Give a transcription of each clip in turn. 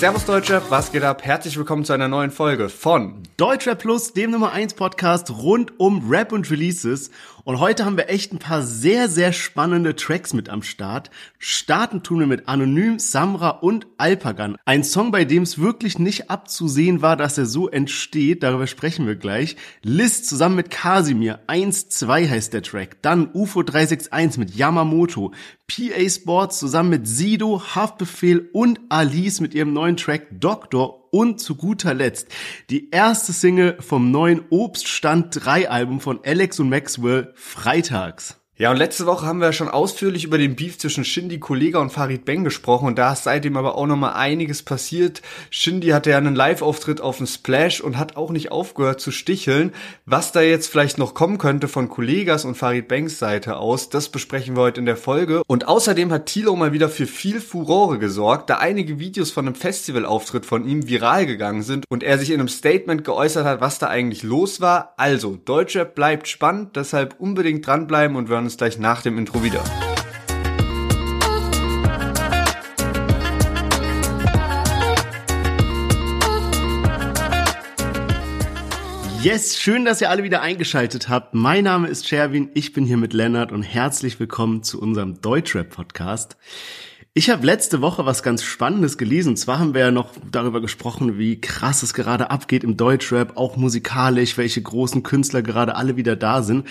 Servus Deutschrap, was geht ab? Herzlich willkommen zu einer neuen Folge von Deutschrap Plus, dem Nummer 1 Podcast rund um Rap und Releases. Und heute haben wir echt ein paar sehr, sehr spannende Tracks mit am Start. Starten tun wir mit Anonym, Samra und Alpagan. Ein Song, bei dem es wirklich nicht abzusehen war, dass er so entsteht. Darüber sprechen wir gleich. List zusammen mit Kasimir. 1-2 heißt der Track. Dann UFO 361 mit Yamamoto. PA Sports zusammen mit Sido, Haftbefehl und Alice mit ihrem neuen Track Doktor und zu guter Letzt die erste Single vom neuen Obststand 3 Album von Alex und Maxwell Freitags. Ja, und letzte Woche haben wir schon ausführlich über den Beef zwischen Shindy Kollega und Farid Bang gesprochen und da ist seitdem aber auch nochmal einiges passiert. Shindy hatte ja einen Live-Auftritt auf dem Splash und hat auch nicht aufgehört zu sticheln. Was da jetzt vielleicht noch kommen könnte von Kollegas und Farid Bangs Seite aus, das besprechen wir heute in der Folge. Und außerdem hat Tilo mal wieder für viel Furore gesorgt, da einige Videos von einem Festivalauftritt von ihm viral gegangen sind und er sich in einem Statement geäußert hat, was da eigentlich los war. Also, Deutschrap bleibt spannend, deshalb unbedingt dranbleiben und wir hören uns gleich nach dem Intro wieder. Yes, schön, dass ihr alle wieder eingeschaltet habt. Mein Name ist Sherwin, ich bin hier mit Lennart und herzlich willkommen zu unserem Deutschrap-Podcast. Ich habe letzte Woche was ganz Spannendes gelesen. Zwar haben wir ja noch darüber gesprochen, wie krass es gerade abgeht im Deutschrap, auch musikalisch, welche großen Künstler gerade alle wieder da sind.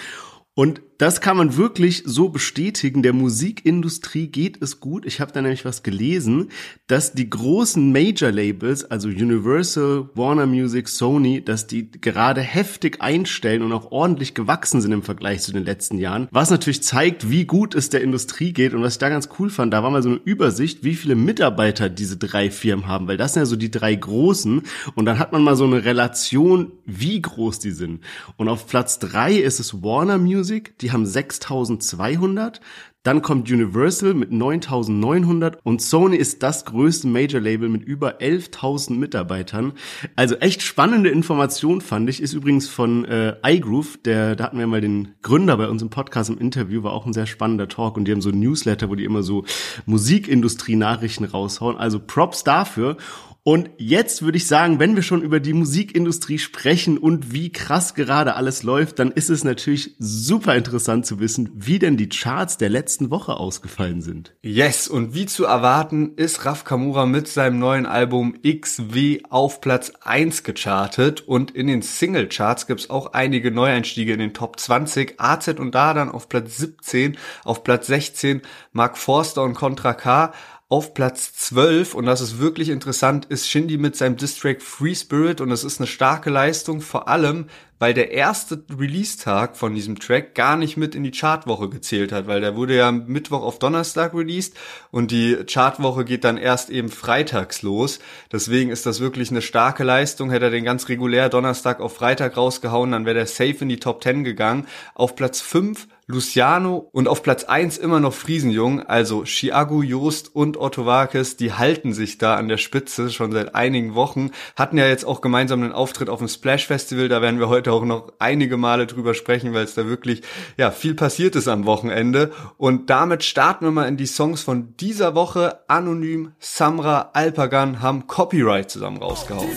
Und das kann man wirklich so bestätigen. Der Musikindustrie geht es gut. Ich habe da nämlich was gelesen, dass die großen Major-Labels, also Universal, Warner Music, Sony, dass die gerade heftig einstellen und auch ordentlich gewachsen sind im Vergleich zu den letzten Jahren. Was natürlich zeigt, wie gut es der Industrie geht. Und was ich da ganz cool fand, da war mal so eine Übersicht, wie viele Mitarbeiter diese drei Firmen haben, weil das sind ja so die drei großen. Und dann hat man mal so eine Relation, wie groß die sind. Und auf Platz drei ist es Warner Music, die die haben 6200. Dann kommt Universal mit 9900 und Sony ist das größte Major Label mit über 11.000 Mitarbeitern. Also echt spannende Information fand ich. Ist übrigens von äh, iGroove, der, da hatten wir mal den Gründer bei uns im Podcast im Interview, war auch ein sehr spannender Talk und die haben so ein Newsletter, wo die immer so Musikindustrie-Nachrichten raushauen. Also Props dafür. Und jetzt würde ich sagen, wenn wir schon über die Musikindustrie sprechen und wie krass gerade alles läuft, dann ist es natürlich super interessant zu wissen, wie denn die Charts der letzten Woche ausgefallen sind. Yes, und wie zu erwarten, ist Raf Kamura mit seinem neuen Album XW auf Platz 1 gechartet und in den Single-Charts gibt's auch einige Neueinstiege in den Top 20. AZ und Dadan auf Platz 17, auf Platz 16 Mark Forster und Contra K auf Platz 12, und das ist wirklich interessant, ist Shindy mit seinem Distrack Free Spirit und das ist eine starke Leistung, vor allem, weil der erste Release-Tag von diesem Track gar nicht mit in die Chartwoche gezählt hat, weil der wurde ja Mittwoch auf Donnerstag released und die Chartwoche geht dann erst eben freitags los. Deswegen ist das wirklich eine starke Leistung. Hätte er den ganz regulär Donnerstag auf Freitag rausgehauen, dann wäre der safe in die Top 10 gegangen. Auf Platz 5 Luciano und auf Platz 1 immer noch Friesenjung, also Chiago, Joost und Otto Warkes, die halten sich da an der Spitze schon seit einigen Wochen, hatten ja jetzt auch gemeinsam einen Auftritt auf dem Splash Festival, da werden wir heute auch noch einige Male drüber sprechen, weil es da wirklich ja viel passiert ist am Wochenende und damit starten wir mal in die Songs von dieser Woche. Anonym, Samra, Alpagan haben Copyright zusammen rausgehauen.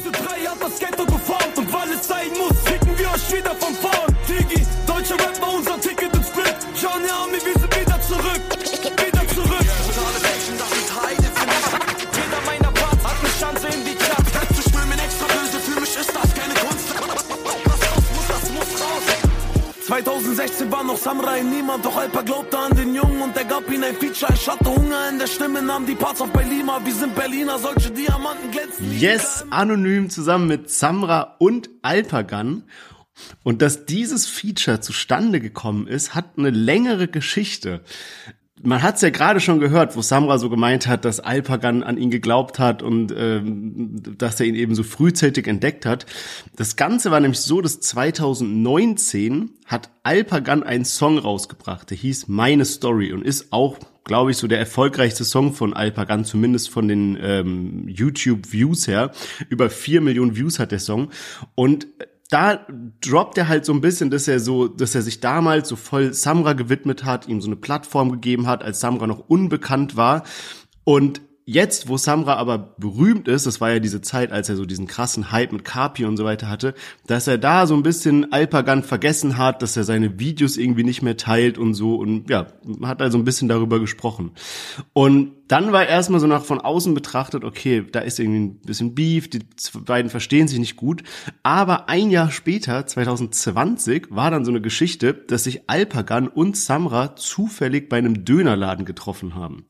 2016 war noch Samurai niemand, doch Alper glaubte an den Jungen und er gab ihm ein Feature. Ich hatte Hunger in der Stimme, nahm die Parts auf Berliner. Wir sind Berliner, solche Diamanten glänzen. Yes, anonym zusammen mit Samra und Alpagan. Und dass dieses Feature zustande gekommen ist, hat eine längere Geschichte. Man hat es ja gerade schon gehört, wo Samra so gemeint hat, dass Alpagan an ihn geglaubt hat und ähm, dass er ihn eben so frühzeitig entdeckt hat. Das Ganze war nämlich so, dass 2019 hat Alpagan einen Song rausgebracht, der hieß Meine Story und ist auch glaube ich, so der erfolgreichste Song von Alpagan, zumindest von den ähm, YouTube-Views her. Über vier Millionen Views hat der Song. Und da droppt er halt so ein bisschen, dass er so, dass er sich damals so voll Samra gewidmet hat, ihm so eine Plattform gegeben hat, als Samra noch unbekannt war. Und jetzt, wo Samra aber berühmt ist, das war ja diese Zeit, als er so diesen krassen Hype mit Kapi und so weiter hatte, dass er da so ein bisschen Alpagan vergessen hat, dass er seine Videos irgendwie nicht mehr teilt und so und ja, hat also ein bisschen darüber gesprochen. Und dann war erstmal so nach von außen betrachtet, okay, da ist irgendwie ein bisschen Beef, die beiden verstehen sich nicht gut. Aber ein Jahr später, 2020, war dann so eine Geschichte, dass sich Alpagan und Samra zufällig bei einem Dönerladen getroffen haben.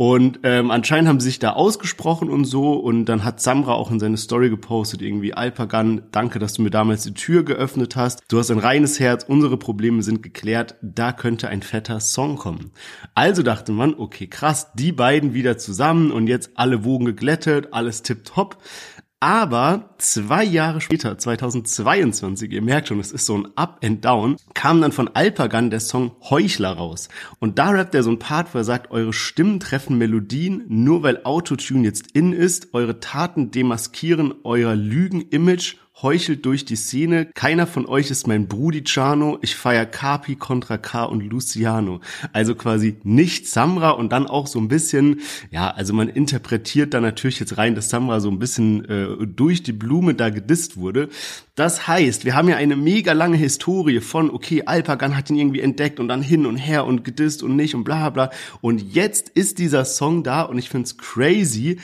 Und ähm, anscheinend haben sie sich da ausgesprochen und so. Und dann hat Samra auch in seine Story gepostet, irgendwie, Alpagan, danke, dass du mir damals die Tür geöffnet hast. Du hast ein reines Herz, unsere Probleme sind geklärt, da könnte ein fetter Song kommen. Also dachte man, okay, krass, die beiden wieder zusammen und jetzt alle Wogen geglättet, alles tipptopp. Aber zwei Jahre später, 2022, ihr merkt schon, es ist so ein Up and Down, kam dann von Alpagan der Song Heuchler raus. Und da rappt er so ein Part, wo er sagt, eure Stimmen treffen Melodien, nur weil Autotune jetzt in ist, eure Taten demaskieren euer Lügen-Image heuchelt durch die Szene. Keiner von euch ist mein Brudi Chano. Ich feier Capi, Contra K und Luciano. Also quasi nicht Samra und dann auch so ein bisschen, ja, also man interpretiert da natürlich jetzt rein, dass Samra so ein bisschen äh, durch die Blume da gedisst wurde. Das heißt, wir haben ja eine mega lange Historie von, okay, Alpagan hat ihn irgendwie entdeckt und dann hin und her und gedisst und nicht und bla bla. Und jetzt ist dieser Song da und ich find's crazy,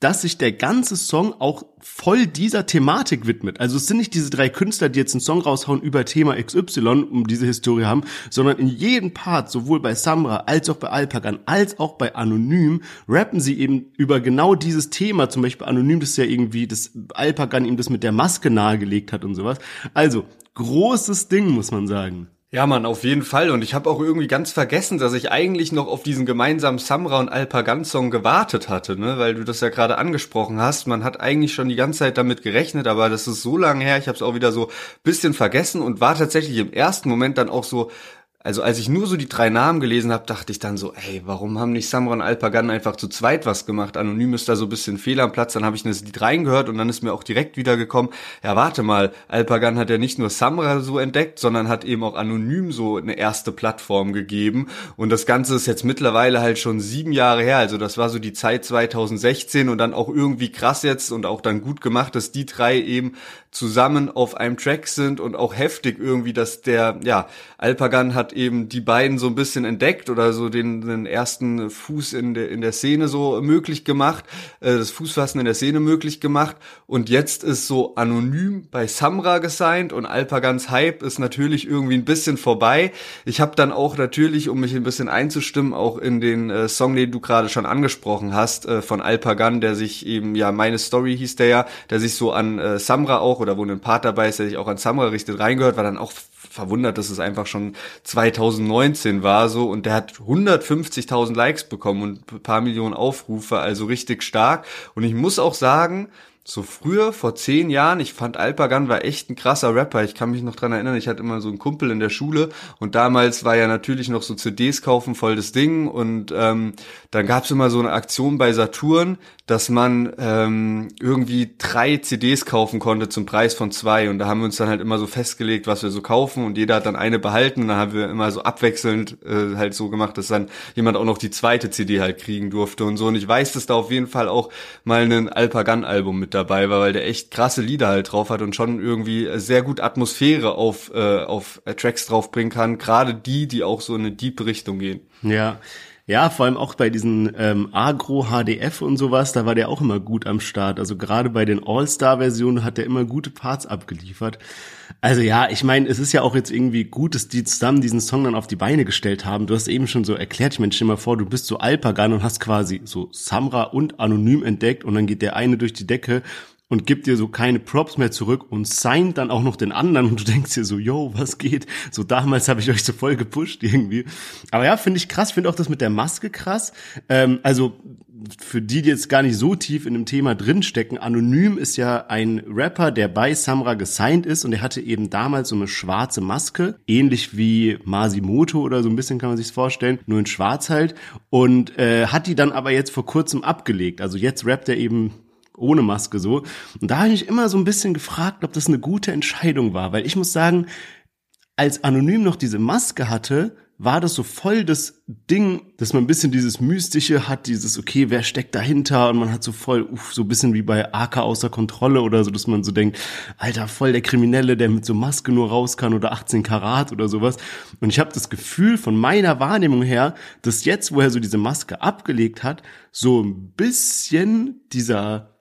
dass sich der ganze Song auch voll dieser Thematik widmet. Also es sind nicht diese drei Künstler, die jetzt einen Song raushauen über Thema XY, um diese Historie haben, sondern in jedem Part, sowohl bei Samra als auch bei Alpagan, als auch bei Anonym, rappen sie eben über genau dieses Thema. Zum Beispiel Anonym, das ja irgendwie, dass Alpagan ihm das mit der Maske nahegelegt hat und sowas. Also, großes Ding, muss man sagen. Ja, Mann, auf jeden Fall. Und ich habe auch irgendwie ganz vergessen, dass ich eigentlich noch auf diesen gemeinsamen Samra und Alpagan-Song gewartet hatte, ne? Weil du das ja gerade angesprochen hast. Man hat eigentlich schon die ganze Zeit damit gerechnet, aber das ist so lange her. Ich habe es auch wieder so bisschen vergessen und war tatsächlich im ersten Moment dann auch so, also als ich nur so die drei Namen gelesen habe, dachte ich dann so, ey, warum haben nicht Samra und Alpagan einfach zu zweit was gemacht? Anonym ist da so ein bisschen Fehl am Platz. Dann habe ich das Lied reingehört und dann ist mir auch direkt wieder gekommen, ja warte mal, Alpagan hat ja nicht nur Samra so entdeckt, sondern hat eben auch Anonym so eine erste Plattform gegeben. Und das Ganze ist jetzt mittlerweile halt schon sieben Jahre her. Also das war so die Zeit 2016 und dann auch irgendwie krass jetzt und auch dann gut gemacht, dass die drei eben zusammen auf einem Track sind und auch heftig irgendwie, dass der, ja, Alpagan hat eben die beiden so ein bisschen entdeckt oder so den, den ersten Fuß in der, in der Szene so möglich gemacht, äh, das Fußfassen in der Szene möglich gemacht und jetzt ist so anonym bei Samra gesigned und Alpagans Hype ist natürlich irgendwie ein bisschen vorbei. Ich habe dann auch natürlich, um mich ein bisschen einzustimmen, auch in den äh, Song, den du gerade schon angesprochen hast, äh, von Alpagan, der sich eben, ja, meine Story hieß der ja, der sich so an äh, Samra auch oder wo ein Part dabei ist, der sich auch an Samra richtet, reingehört, war dann auch verwundert, dass es einfach schon 2019 war so und der hat 150.000 Likes bekommen und ein paar Millionen Aufrufe, also richtig stark. Und ich muss auch sagen, so früher, vor zehn Jahren, ich fand Alpagan war echt ein krasser Rapper. Ich kann mich noch dran erinnern, ich hatte immer so einen Kumpel in der Schule und damals war ja natürlich noch so CDs kaufen voll das Ding und ähm, dann gab's immer so eine Aktion bei Saturn, dass man ähm, irgendwie drei CDs kaufen konnte zum Preis von zwei und da haben wir uns dann halt immer so festgelegt, was wir so kaufen und jeder hat dann eine behalten und dann haben wir immer so abwechselnd äh, halt so gemacht, dass dann jemand auch noch die zweite CD halt kriegen durfte und so und ich weiß, dass da auf jeden Fall auch mal ein Alpagan-Album mit dabei war, weil der echt krasse Lieder halt drauf hat und schon irgendwie sehr gut Atmosphäre auf, äh, auf Tracks draufbringen kann, gerade die, die auch so in eine deep Richtung gehen. Ja, ja, vor allem auch bei diesen ähm, Agro HDF und sowas, da war der auch immer gut am Start. Also gerade bei den All-Star-Versionen hat er immer gute Parts abgeliefert. Also ja, ich meine, es ist ja auch jetzt irgendwie gut, dass die zusammen diesen Song dann auf die Beine gestellt haben. Du hast eben schon so erklärt, ich meine, stell dir mal vor, du bist so Alpagan und hast quasi so Samra und Anonym entdeckt und dann geht der eine durch die Decke und gibt dir so keine Props mehr zurück und signed dann auch noch den anderen und du denkst dir so, yo, was geht? So damals habe ich euch so voll gepusht irgendwie. Aber ja, finde ich krass, finde auch das mit der Maske krass. Ähm, also für die, die jetzt gar nicht so tief in dem Thema drinstecken, Anonym ist ja ein Rapper, der bei Samra gesigned ist und er hatte eben damals so eine schwarze Maske, ähnlich wie Masimoto oder so ein bisschen kann man sich's vorstellen, nur in schwarz halt und äh, hat die dann aber jetzt vor kurzem abgelegt. Also jetzt rappt er eben ohne Maske so. Und da habe ich immer so ein bisschen gefragt, ob das eine gute Entscheidung war, weil ich muss sagen, als Anonym noch diese Maske hatte, war das so voll das Ding, dass man ein bisschen dieses Mystische hat, dieses, okay, wer steckt dahinter? Und man hat so voll, uff, so ein bisschen wie bei AK außer Kontrolle oder so, dass man so denkt, Alter, voll der Kriminelle, der mit so Maske nur raus kann oder 18 Karat oder sowas. Und ich habe das Gefühl von meiner Wahrnehmung her, dass jetzt, wo er so diese Maske abgelegt hat, so ein bisschen dieser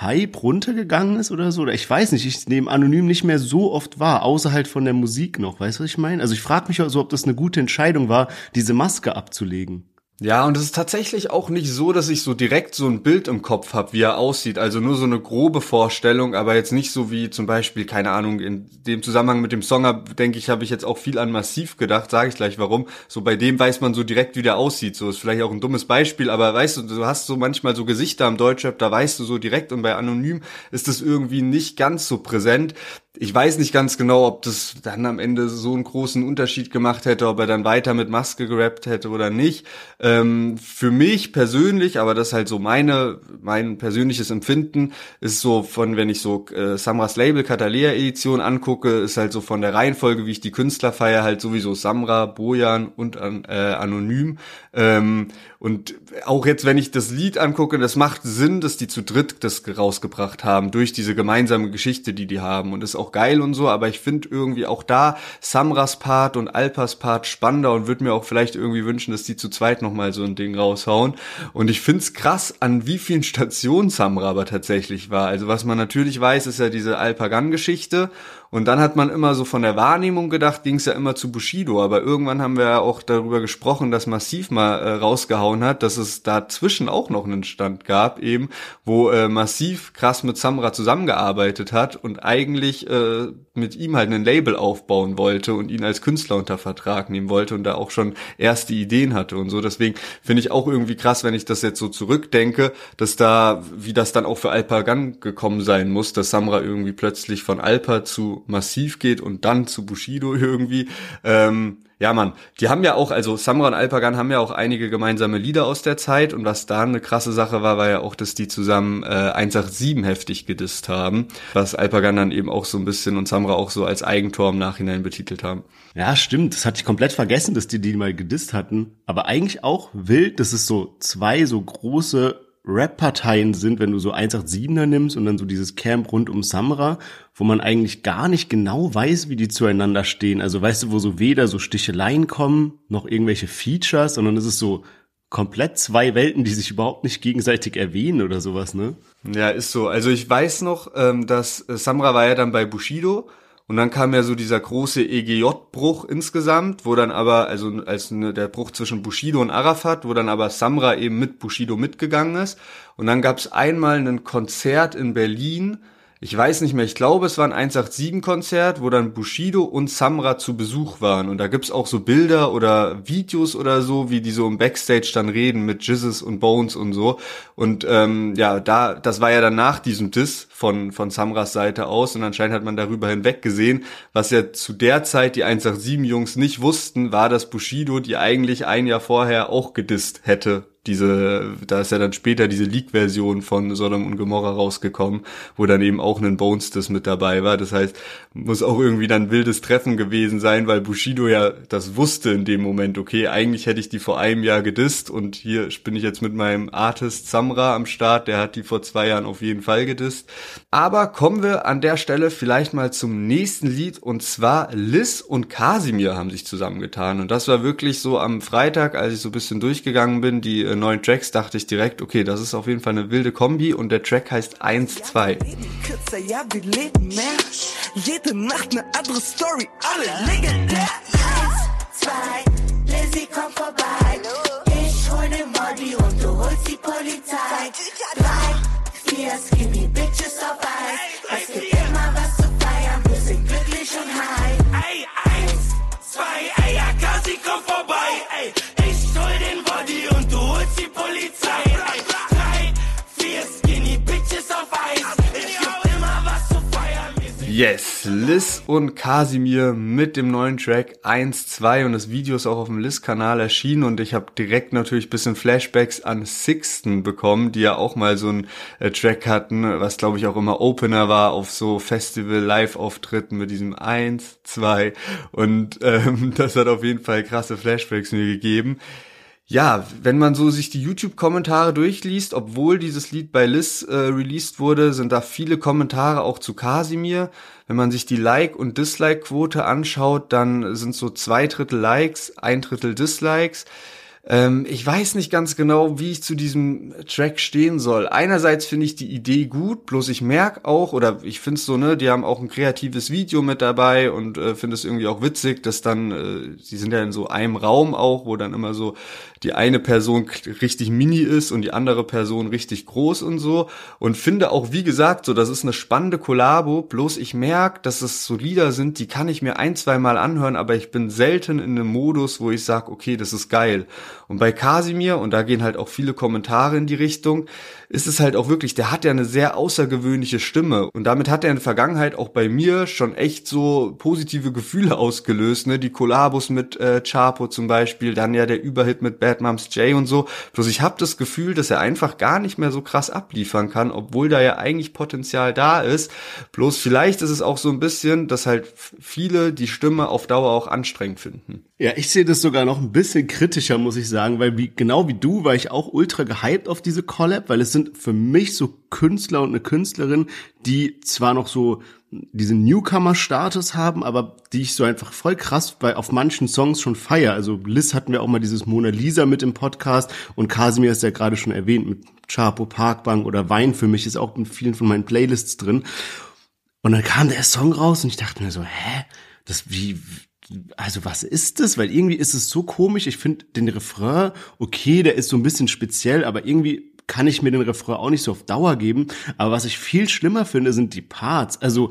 Hype runtergegangen ist oder so. Oder ich weiß nicht, ich nehme anonym nicht mehr so oft wahr, außer halt von der Musik noch. Weißt du, was ich meine? Also ich frage mich also, ob das eine gute Entscheidung war, diese Maske abzulegen. Ja, und es ist tatsächlich auch nicht so, dass ich so direkt so ein Bild im Kopf habe, wie er aussieht. Also nur so eine grobe Vorstellung, aber jetzt nicht so wie zum Beispiel, keine Ahnung, in dem Zusammenhang mit dem Song, denke ich, habe ich jetzt auch viel an Massiv gedacht, sage ich gleich warum. So bei dem weiß man so direkt, wie der aussieht. So ist vielleicht auch ein dummes Beispiel, aber weißt du, du hast so manchmal so Gesichter im Deutschrap, da weißt du so direkt und bei Anonym ist das irgendwie nicht ganz so präsent ich weiß nicht ganz genau, ob das dann am Ende so einen großen Unterschied gemacht hätte, ob er dann weiter mit Maske gerappt hätte oder nicht. Ähm, für mich persönlich, aber das ist halt so meine, mein persönliches Empfinden, ist so von, wenn ich so äh, Samras Label Catalea Edition angucke, ist halt so von der Reihenfolge, wie ich die Künstler feiere, halt sowieso Samra, Bojan und äh, Anonym. Ähm, und auch jetzt, wenn ich das Lied angucke, das macht Sinn, dass die zu dritt das rausgebracht haben, durch diese gemeinsame Geschichte, die die haben. Und ist auch geil und so, aber ich finde irgendwie auch da Samras Part und Alpas Part spannender und würde mir auch vielleicht irgendwie wünschen, dass die zu zweit nochmal so ein Ding raushauen. Und ich find's krass, an wie vielen Stationen Samra aber tatsächlich war. Also was man natürlich weiß, ist ja diese Alpagan-Geschichte und dann hat man immer so von der Wahrnehmung gedacht, ging es ja immer zu Bushido. Aber irgendwann haben wir ja auch darüber gesprochen, dass Massiv mal äh, rausgehauen hat, dass es dazwischen auch noch einen Stand gab, eben, wo äh, Massiv krass mit Samra zusammengearbeitet hat und eigentlich äh, mit ihm halt ein Label aufbauen wollte und ihn als Künstler unter Vertrag nehmen wollte und da auch schon erste Ideen hatte und so. Deswegen finde ich auch irgendwie krass, wenn ich das jetzt so zurückdenke, dass da, wie das dann auch für Alpagan gekommen sein muss, dass Samra irgendwie plötzlich von Alpa zu Massiv geht und dann zu Bushido irgendwie. Ähm, ja, Mann, die haben ja auch, also Samra und Alpagan haben ja auch einige gemeinsame Lieder aus der Zeit und was da eine krasse Sache war, war ja auch, dass die zusammen äh, 187 heftig gedisst haben, was Alpagan dann eben auch so ein bisschen und Samra auch so als Eigentor im Nachhinein betitelt haben. Ja, stimmt, das hatte ich komplett vergessen, dass die die mal gedisst hatten, aber eigentlich auch wild, dass es so zwei so große Rap-Parteien sind, wenn du so 187er nimmst und dann so dieses Camp rund um Samra, wo man eigentlich gar nicht genau weiß, wie die zueinander stehen. Also weißt du, wo so weder so Sticheleien kommen, noch irgendwelche Features, sondern es ist so komplett zwei Welten, die sich überhaupt nicht gegenseitig erwähnen oder sowas, ne? Ja, ist so. Also ich weiß noch, ähm, dass äh, Samra war ja dann bei Bushido und dann kam ja so dieser große EGJ-Bruch insgesamt, wo dann aber, also als ne, der Bruch zwischen Bushido und Arafat, wo dann aber Samra eben mit Bushido mitgegangen ist. Und dann gab es einmal ein Konzert in Berlin, ich weiß nicht mehr, ich glaube, es war ein 187-Konzert, wo dann Bushido und Samra zu Besuch waren. Und da gibt's auch so Bilder oder Videos oder so, wie die so im Backstage dann reden mit Jizzes und Bones und so. Und ähm, ja, da, das war ja dann nach diesem Diss von, von Samras Seite aus und anscheinend hat man darüber hinweg gesehen, was ja zu der Zeit die 187-Jungs nicht wussten, war, dass Bushido die eigentlich ein Jahr vorher auch gedisst hätte diese, da ist ja dann später diese Leak-Version von Sodom und Gomorra rausgekommen, wo dann eben auch ein Bones das mit dabei war. Das heißt, muss auch irgendwie dann wildes Treffen gewesen sein, weil Bushido ja das wusste in dem Moment, okay, eigentlich hätte ich die vor einem Jahr gedisst und hier bin ich jetzt mit meinem Artist Samra am Start, der hat die vor zwei Jahren auf jeden Fall gedisst. Aber kommen wir an der Stelle vielleicht mal zum nächsten Lied und zwar Liz und Kasimir haben sich zusammengetan und das war wirklich so am Freitag, als ich so ein bisschen durchgegangen bin, die äh, neuen Tracks, dachte ich direkt, okay, das ist auf jeden Fall eine wilde Kombi und der Track heißt 1-2. Jede Nacht eine andere Story, alle legendär. 1, 2, Lizzie kommt vorbei. Ich hol den Body und du holst die Polizei. 3, 4 Skinny Bitches auf Eis. Yes, Liz und Kasimir mit dem neuen Track 1, 2 und das Video ist auch auf dem Liz-Kanal erschienen und ich habe direkt natürlich bisschen Flashbacks an Sixten bekommen, die ja auch mal so einen äh, Track hatten, was glaube ich auch immer Opener war auf so Festival-Live-Auftritten mit diesem 1, 2 und ähm, das hat auf jeden Fall krasse Flashbacks mir gegeben. Ja, wenn man so sich die YouTube-Kommentare durchliest, obwohl dieses Lied bei Liz äh, released wurde, sind da viele Kommentare auch zu Kasimir. Wenn man sich die Like- und Dislike-Quote anschaut, dann sind so zwei Drittel Likes, ein Drittel Dislikes. Ähm, ich weiß nicht ganz genau, wie ich zu diesem Track stehen soll. Einerseits finde ich die Idee gut, bloß ich merke auch, oder ich finde es so, ne, die haben auch ein kreatives Video mit dabei und äh, finde es irgendwie auch witzig, dass dann, äh, sie sind ja in so einem Raum auch, wo dann immer so die eine Person richtig mini ist und die andere Person richtig groß und so. Und finde auch, wie gesagt, so, das ist eine spannende Kollabo, bloß ich merke, dass es so Lieder sind, die kann ich mir ein, zwei Mal anhören, aber ich bin selten in einem Modus, wo ich sage, okay, das ist geil. Und bei Kasimir, und da gehen halt auch viele Kommentare in die Richtung, ist es halt auch wirklich, der hat ja eine sehr außergewöhnliche Stimme. Und damit hat er in der Vergangenheit auch bei mir schon echt so positive Gefühle ausgelöst. Ne? Die Kollabos mit äh, Chapo zum Beispiel, dann ja der Überhit mit Bad Moms J und so. Bloß ich habe das Gefühl, dass er einfach gar nicht mehr so krass abliefern kann, obwohl da ja eigentlich Potenzial da ist. Bloß vielleicht ist es auch so ein bisschen, dass halt viele die Stimme auf Dauer auch anstrengend finden. Ja, ich sehe das sogar noch ein bisschen kritischer, muss ich sagen, weil wie, genau wie du war ich auch ultra gehypt auf diese Collab, weil es sind sind für mich so Künstler und eine Künstlerin, die zwar noch so diesen Newcomer-Status haben, aber die ich so einfach voll krass bei auf manchen Songs schon feier. Also Liz hatten wir auch mal dieses Mona Lisa mit im Podcast und Casimir ist ja gerade schon erwähnt mit Chapo, Parkbank oder Wein für mich ist auch in vielen von meinen Playlists drin. Und dann kam der Song raus und ich dachte mir so, hä? Das wie also was ist das? Weil irgendwie ist es so komisch. Ich finde den Refrain, okay, der ist so ein bisschen speziell, aber irgendwie kann ich mir den Refrain auch nicht so auf Dauer geben. Aber was ich viel schlimmer finde, sind die Parts. Also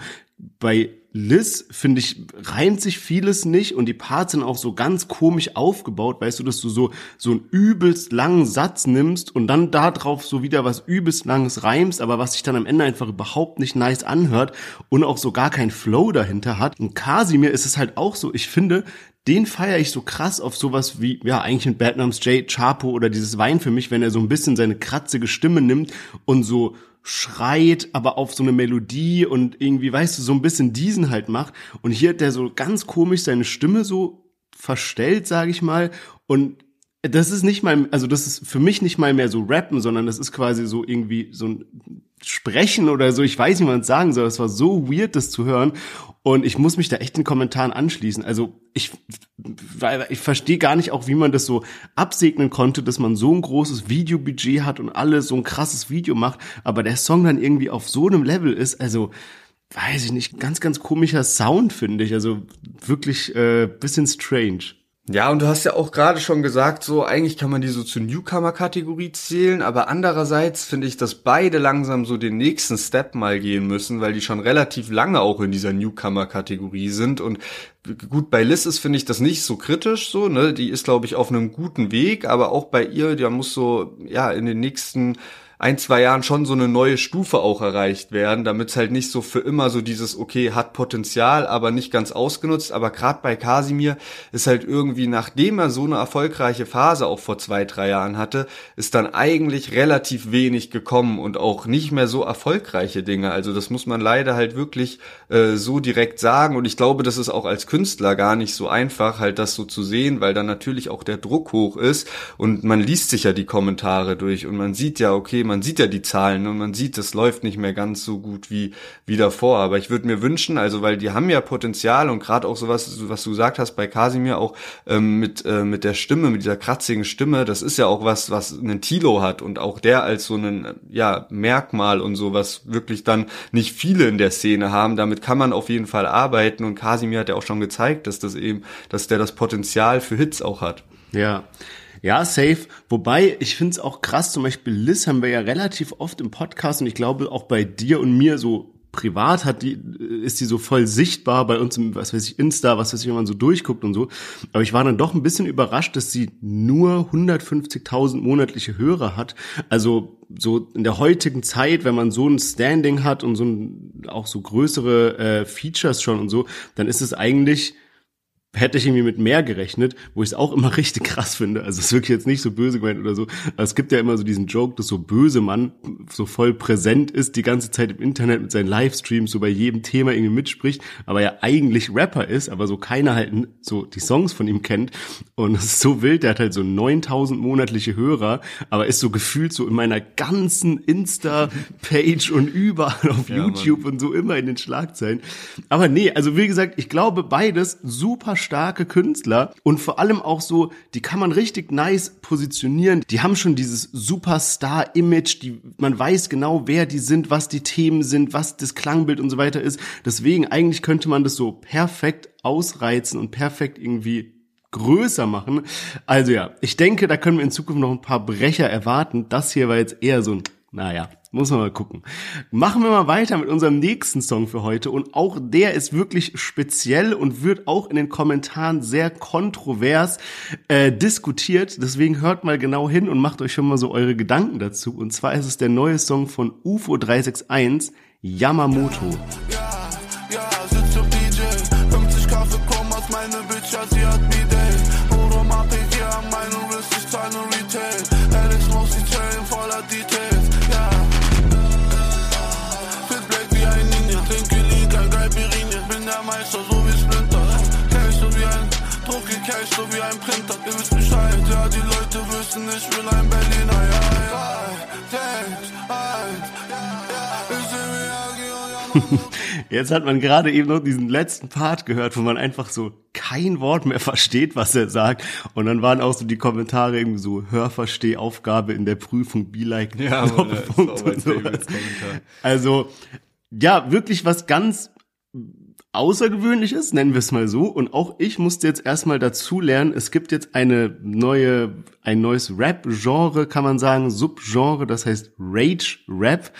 bei Liz, finde ich, reimt sich vieles nicht und die Parts sind auch so ganz komisch aufgebaut, weißt du, dass du so, so einen übelst langen Satz nimmst und dann da drauf so wieder was übelst langes reimst, aber was sich dann am Ende einfach überhaupt nicht nice anhört und auch so gar kein Flow dahinter hat. Und Casimir ist es halt auch so, ich finde, den feiere ich so krass auf sowas wie, ja, eigentlich mit Batnams J, Chapo oder dieses Wein für mich, wenn er so ein bisschen seine kratzige Stimme nimmt und so schreit, aber auf so eine Melodie und irgendwie, weißt du, so ein bisschen diesen halt macht. Und hier hat der so ganz komisch seine Stimme so verstellt, sage ich mal. Und das ist nicht mal, also das ist für mich nicht mal mehr so rappen, sondern das ist quasi so irgendwie so ein Sprechen oder so. Ich weiß nicht, wie man es sagen soll. Es war so weird, das zu hören. Und ich muss mich da echt in Kommentaren anschließen. Also ich, ich verstehe gar nicht auch, wie man das so absegnen konnte, dass man so ein großes Videobudget hat und alles so ein krasses Video macht, aber der Song dann irgendwie auf so einem Level ist. Also weiß ich nicht, ganz, ganz komischer Sound finde ich. Also wirklich äh, bisschen strange. Ja, und du hast ja auch gerade schon gesagt, so eigentlich kann man die so zur Newcomer-Kategorie zählen, aber andererseits finde ich, dass beide langsam so den nächsten Step mal gehen müssen, weil die schon relativ lange auch in dieser Newcomer-Kategorie sind. Und gut, bei Liz ist, finde ich, das nicht so kritisch so, ne, die ist, glaube ich, auf einem guten Weg, aber auch bei ihr, der muss so, ja, in den nächsten ein, zwei Jahren schon so eine neue Stufe auch erreicht werden, damit es halt nicht so für immer so dieses, okay, hat Potenzial, aber nicht ganz ausgenutzt. Aber gerade bei Kasimir ist halt irgendwie, nachdem er so eine erfolgreiche Phase auch vor zwei, drei Jahren hatte, ist dann eigentlich relativ wenig gekommen und auch nicht mehr so erfolgreiche Dinge. Also das muss man leider halt wirklich äh, so direkt sagen. Und ich glaube, das ist auch als Künstler gar nicht so einfach, halt das so zu sehen, weil dann natürlich auch der Druck hoch ist und man liest sich ja die Kommentare durch und man sieht ja, okay, man sieht ja die Zahlen und man sieht, es läuft nicht mehr ganz so gut wie, wie davor. Aber ich würde mir wünschen, also weil die haben ja Potenzial und gerade auch sowas, was du gesagt hast bei Kasimir auch ähm, mit, äh, mit der Stimme, mit dieser kratzigen Stimme, das ist ja auch was, was einen Tilo hat und auch der als so ein ja, Merkmal und so, was wirklich dann nicht viele in der Szene haben. Damit kann man auf jeden Fall arbeiten und Kasimir hat ja auch schon gezeigt, dass das eben, dass der das Potenzial für Hits auch hat. Ja, ja, safe. Wobei, ich finde es auch krass, zum Beispiel Liz haben wir ja relativ oft im Podcast und ich glaube auch bei dir und mir so privat hat die, ist die so voll sichtbar bei uns im, was weiß ich, Insta, was weiß ich, wenn man so durchguckt und so. Aber ich war dann doch ein bisschen überrascht, dass sie nur 150.000 monatliche Hörer hat. Also so in der heutigen Zeit, wenn man so ein Standing hat und so ein, auch so größere äh, Features schon und so, dann ist es eigentlich hätte ich irgendwie mit mehr gerechnet, wo ich es auch immer richtig krass finde. Also es ist wirklich jetzt nicht so böse gemeint oder so. Aber es gibt ja immer so diesen Joke, dass so böse Mann so voll präsent ist die ganze Zeit im Internet mit seinen Livestreams, so bei jedem Thema irgendwie mitspricht, aber ja eigentlich Rapper ist, aber so keiner halt so die Songs von ihm kennt. Und es ist so wild, der hat halt so 9000 monatliche Hörer, aber ist so gefühlt so in meiner ganzen Insta-Page und überall auf ja, YouTube Mann. und so immer in den Schlagzeilen. Aber nee, also wie gesagt, ich glaube beides super starke Künstler und vor allem auch so, die kann man richtig nice positionieren. Die haben schon dieses Superstar-Image, die, man weiß genau, wer die sind, was die Themen sind, was das Klangbild und so weiter ist. Deswegen eigentlich könnte man das so perfekt ausreizen und perfekt irgendwie größer machen. Also ja, ich denke, da können wir in Zukunft noch ein paar Brecher erwarten. Das hier war jetzt eher so ein, naja, muss man mal gucken. Machen wir mal weiter mit unserem nächsten Song für heute. Und auch der ist wirklich speziell und wird auch in den Kommentaren sehr kontrovers äh, diskutiert. Deswegen hört mal genau hin und macht euch schon mal so eure Gedanken dazu. Und zwar ist es der neue Song von UFO 361, Yamamoto. Ja, ja, Cash so wie ein Printer. Ihr wisst Bescheid, ja, die Leute wissen, ich will ein Berliner, ja, ja. Sechs, eins, Jetzt hat man gerade eben noch diesen letzten Part gehört, wo man einfach so kein Wort mehr versteht, was er sagt. Und dann waren auch so die Kommentare irgendwie so Hörverstehaufgabe in der Prüfung, be like. Ja, Mann, und so. Also, ja, wirklich was ganz Außergewöhnliches, nennen wir es mal so. Und auch ich musste jetzt erstmal dazu lernen, es gibt jetzt eine neue, ein neues Rap-Genre, kann man sagen, Subgenre, das heißt Rage Rap.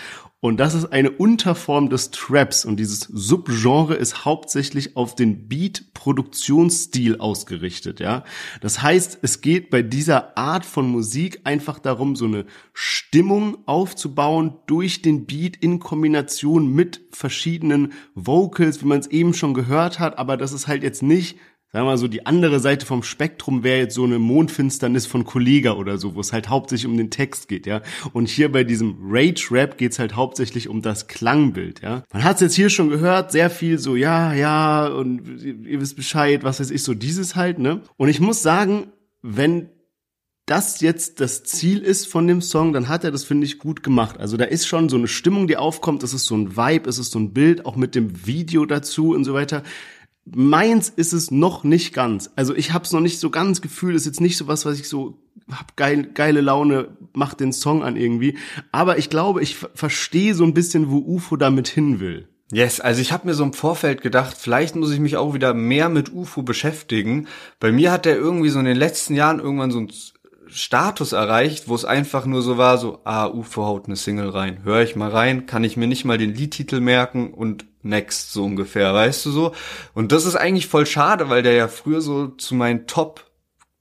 Und das ist eine Unterform des Traps. Und dieses Subgenre ist hauptsächlich auf den Beat-Produktionsstil ausgerichtet, ja. Das heißt, es geht bei dieser Art von Musik einfach darum, so eine Stimmung aufzubauen durch den Beat in Kombination mit verschiedenen Vocals, wie man es eben schon gehört hat. Aber das ist halt jetzt nicht sagen wir mal so, die andere Seite vom Spektrum wäre jetzt so eine Mondfinsternis von Kollega oder so, wo es halt hauptsächlich um den Text geht, ja. Und hier bei diesem Rage-Rap geht's halt hauptsächlich um das Klangbild, ja. Man hat es jetzt hier schon gehört, sehr viel so, ja, ja, und ihr wisst Bescheid, was weiß ich, so dieses halt, ne. Und ich muss sagen, wenn das jetzt das Ziel ist von dem Song, dann hat er das, finde ich, gut gemacht. Also da ist schon so eine Stimmung, die aufkommt, es ist so ein Vibe, es ist so ein Bild, auch mit dem Video dazu und so weiter Meins ist es noch nicht ganz. Also ich habe es noch nicht so ganz gefühlt. Ist jetzt nicht so was, was ich so hab geil, geile Laune, mach den Song an irgendwie. Aber ich glaube, ich verstehe so ein bisschen, wo UFO damit hin will. Yes, also ich habe mir so im Vorfeld gedacht, vielleicht muss ich mich auch wieder mehr mit UFO beschäftigen. Bei mir hat der irgendwie so in den letzten Jahren irgendwann so ein Status erreicht, wo es einfach nur so war, so, ah, UFO haut eine Single rein. Hör ich mal rein, kann ich mir nicht mal den Liedtitel merken und next, so ungefähr, weißt du so? Und das ist eigentlich voll schade, weil der ja früher so zu meinen Top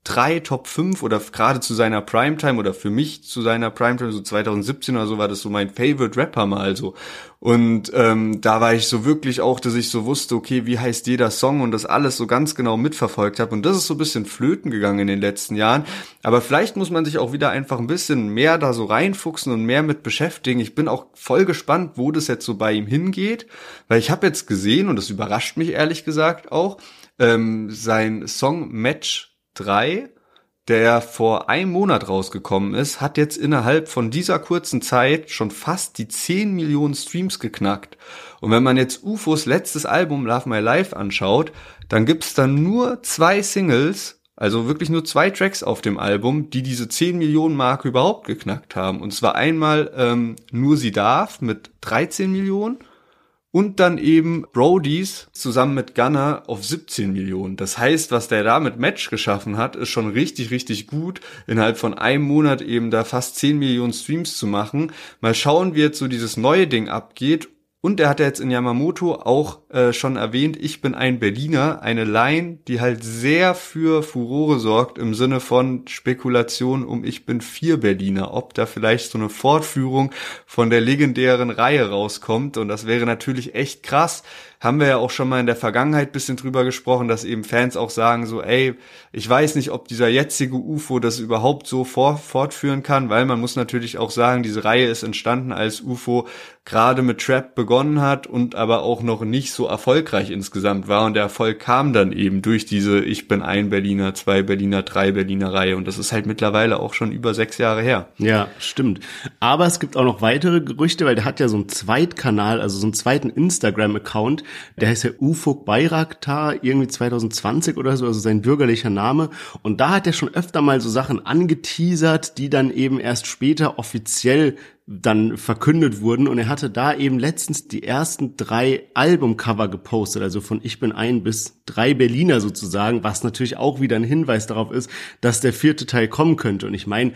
drei, Top 5 oder gerade zu seiner Primetime oder für mich zu seiner Primetime, so 2017 oder so, war das so mein Favorite Rapper mal so. Und ähm, da war ich so wirklich auch, dass ich so wusste, okay, wie heißt jeder Song und das alles so ganz genau mitverfolgt habe. Und das ist so ein bisschen flöten gegangen in den letzten Jahren. Aber vielleicht muss man sich auch wieder einfach ein bisschen mehr da so reinfuchsen und mehr mit beschäftigen. Ich bin auch voll gespannt, wo das jetzt so bei ihm hingeht, weil ich habe jetzt gesehen, und das überrascht mich ehrlich gesagt auch, ähm, sein Song Match 3, der vor einem Monat rausgekommen ist, hat jetzt innerhalb von dieser kurzen Zeit schon fast die 10 Millionen Streams geknackt. Und wenn man jetzt UFOs letztes Album Love My Life anschaut, dann gibt's dann nur zwei Singles, also wirklich nur zwei Tracks auf dem Album, die diese 10 Millionen Marke überhaupt geknackt haben. Und zwar einmal ähm, Nur sie darf mit 13 Millionen und dann eben Brodies zusammen mit Gunner auf 17 Millionen. Das heißt, was der da mit Match geschaffen hat, ist schon richtig, richtig gut, innerhalb von einem Monat eben da fast 10 Millionen Streams zu machen. Mal schauen, wie jetzt so dieses neue Ding abgeht Und er hat ja jetzt in Yamamoto auch äh, schon erwähnt, ich bin ein Berliner, eine Line, die halt sehr für Furore sorgt im Sinne von Spekulation um ich bin vier Berliner, ob da vielleicht so eine Fortführung von der legendären Reihe rauskommt. Und das wäre natürlich echt krass, haben wir ja auch schon mal in der Vergangenheit bisschen drüber gesprochen, dass eben Fans auch sagen so, ey, ich weiß nicht, ob dieser jetzige UFO das überhaupt so vor, fortführen kann, weil man muss natürlich auch sagen, diese Reihe ist entstanden, als UFO gerade mit Trap begonnen hat und aber auch noch nicht so erfolgreich insgesamt war und der Erfolg kam dann eben durch diese Ich bin ein Berliner, zwei Berliner, drei Berliner Reihe und das ist halt mittlerweile auch schon über sechs Jahre her. Ja, stimmt. Aber es gibt auch noch weitere Gerüchte, weil der hat ja so einen Zweitkanal, also so einen zweiten Instagram-Account, der heißt ja Ufuk Bayraktar, irgendwie 2020 oder so, also sein bürgerlicher Name. Und da hat er schon öfter mal so Sachen angeteasert, die dann eben erst später offiziell dann verkündet wurden und er hatte da eben letztens die ersten drei Albumcover gepostet, also von Ich bin ein bis drei Berliner sozusagen, was natürlich auch wieder ein Hinweis darauf ist, dass der vierte Teil kommen könnte. Und ich meine,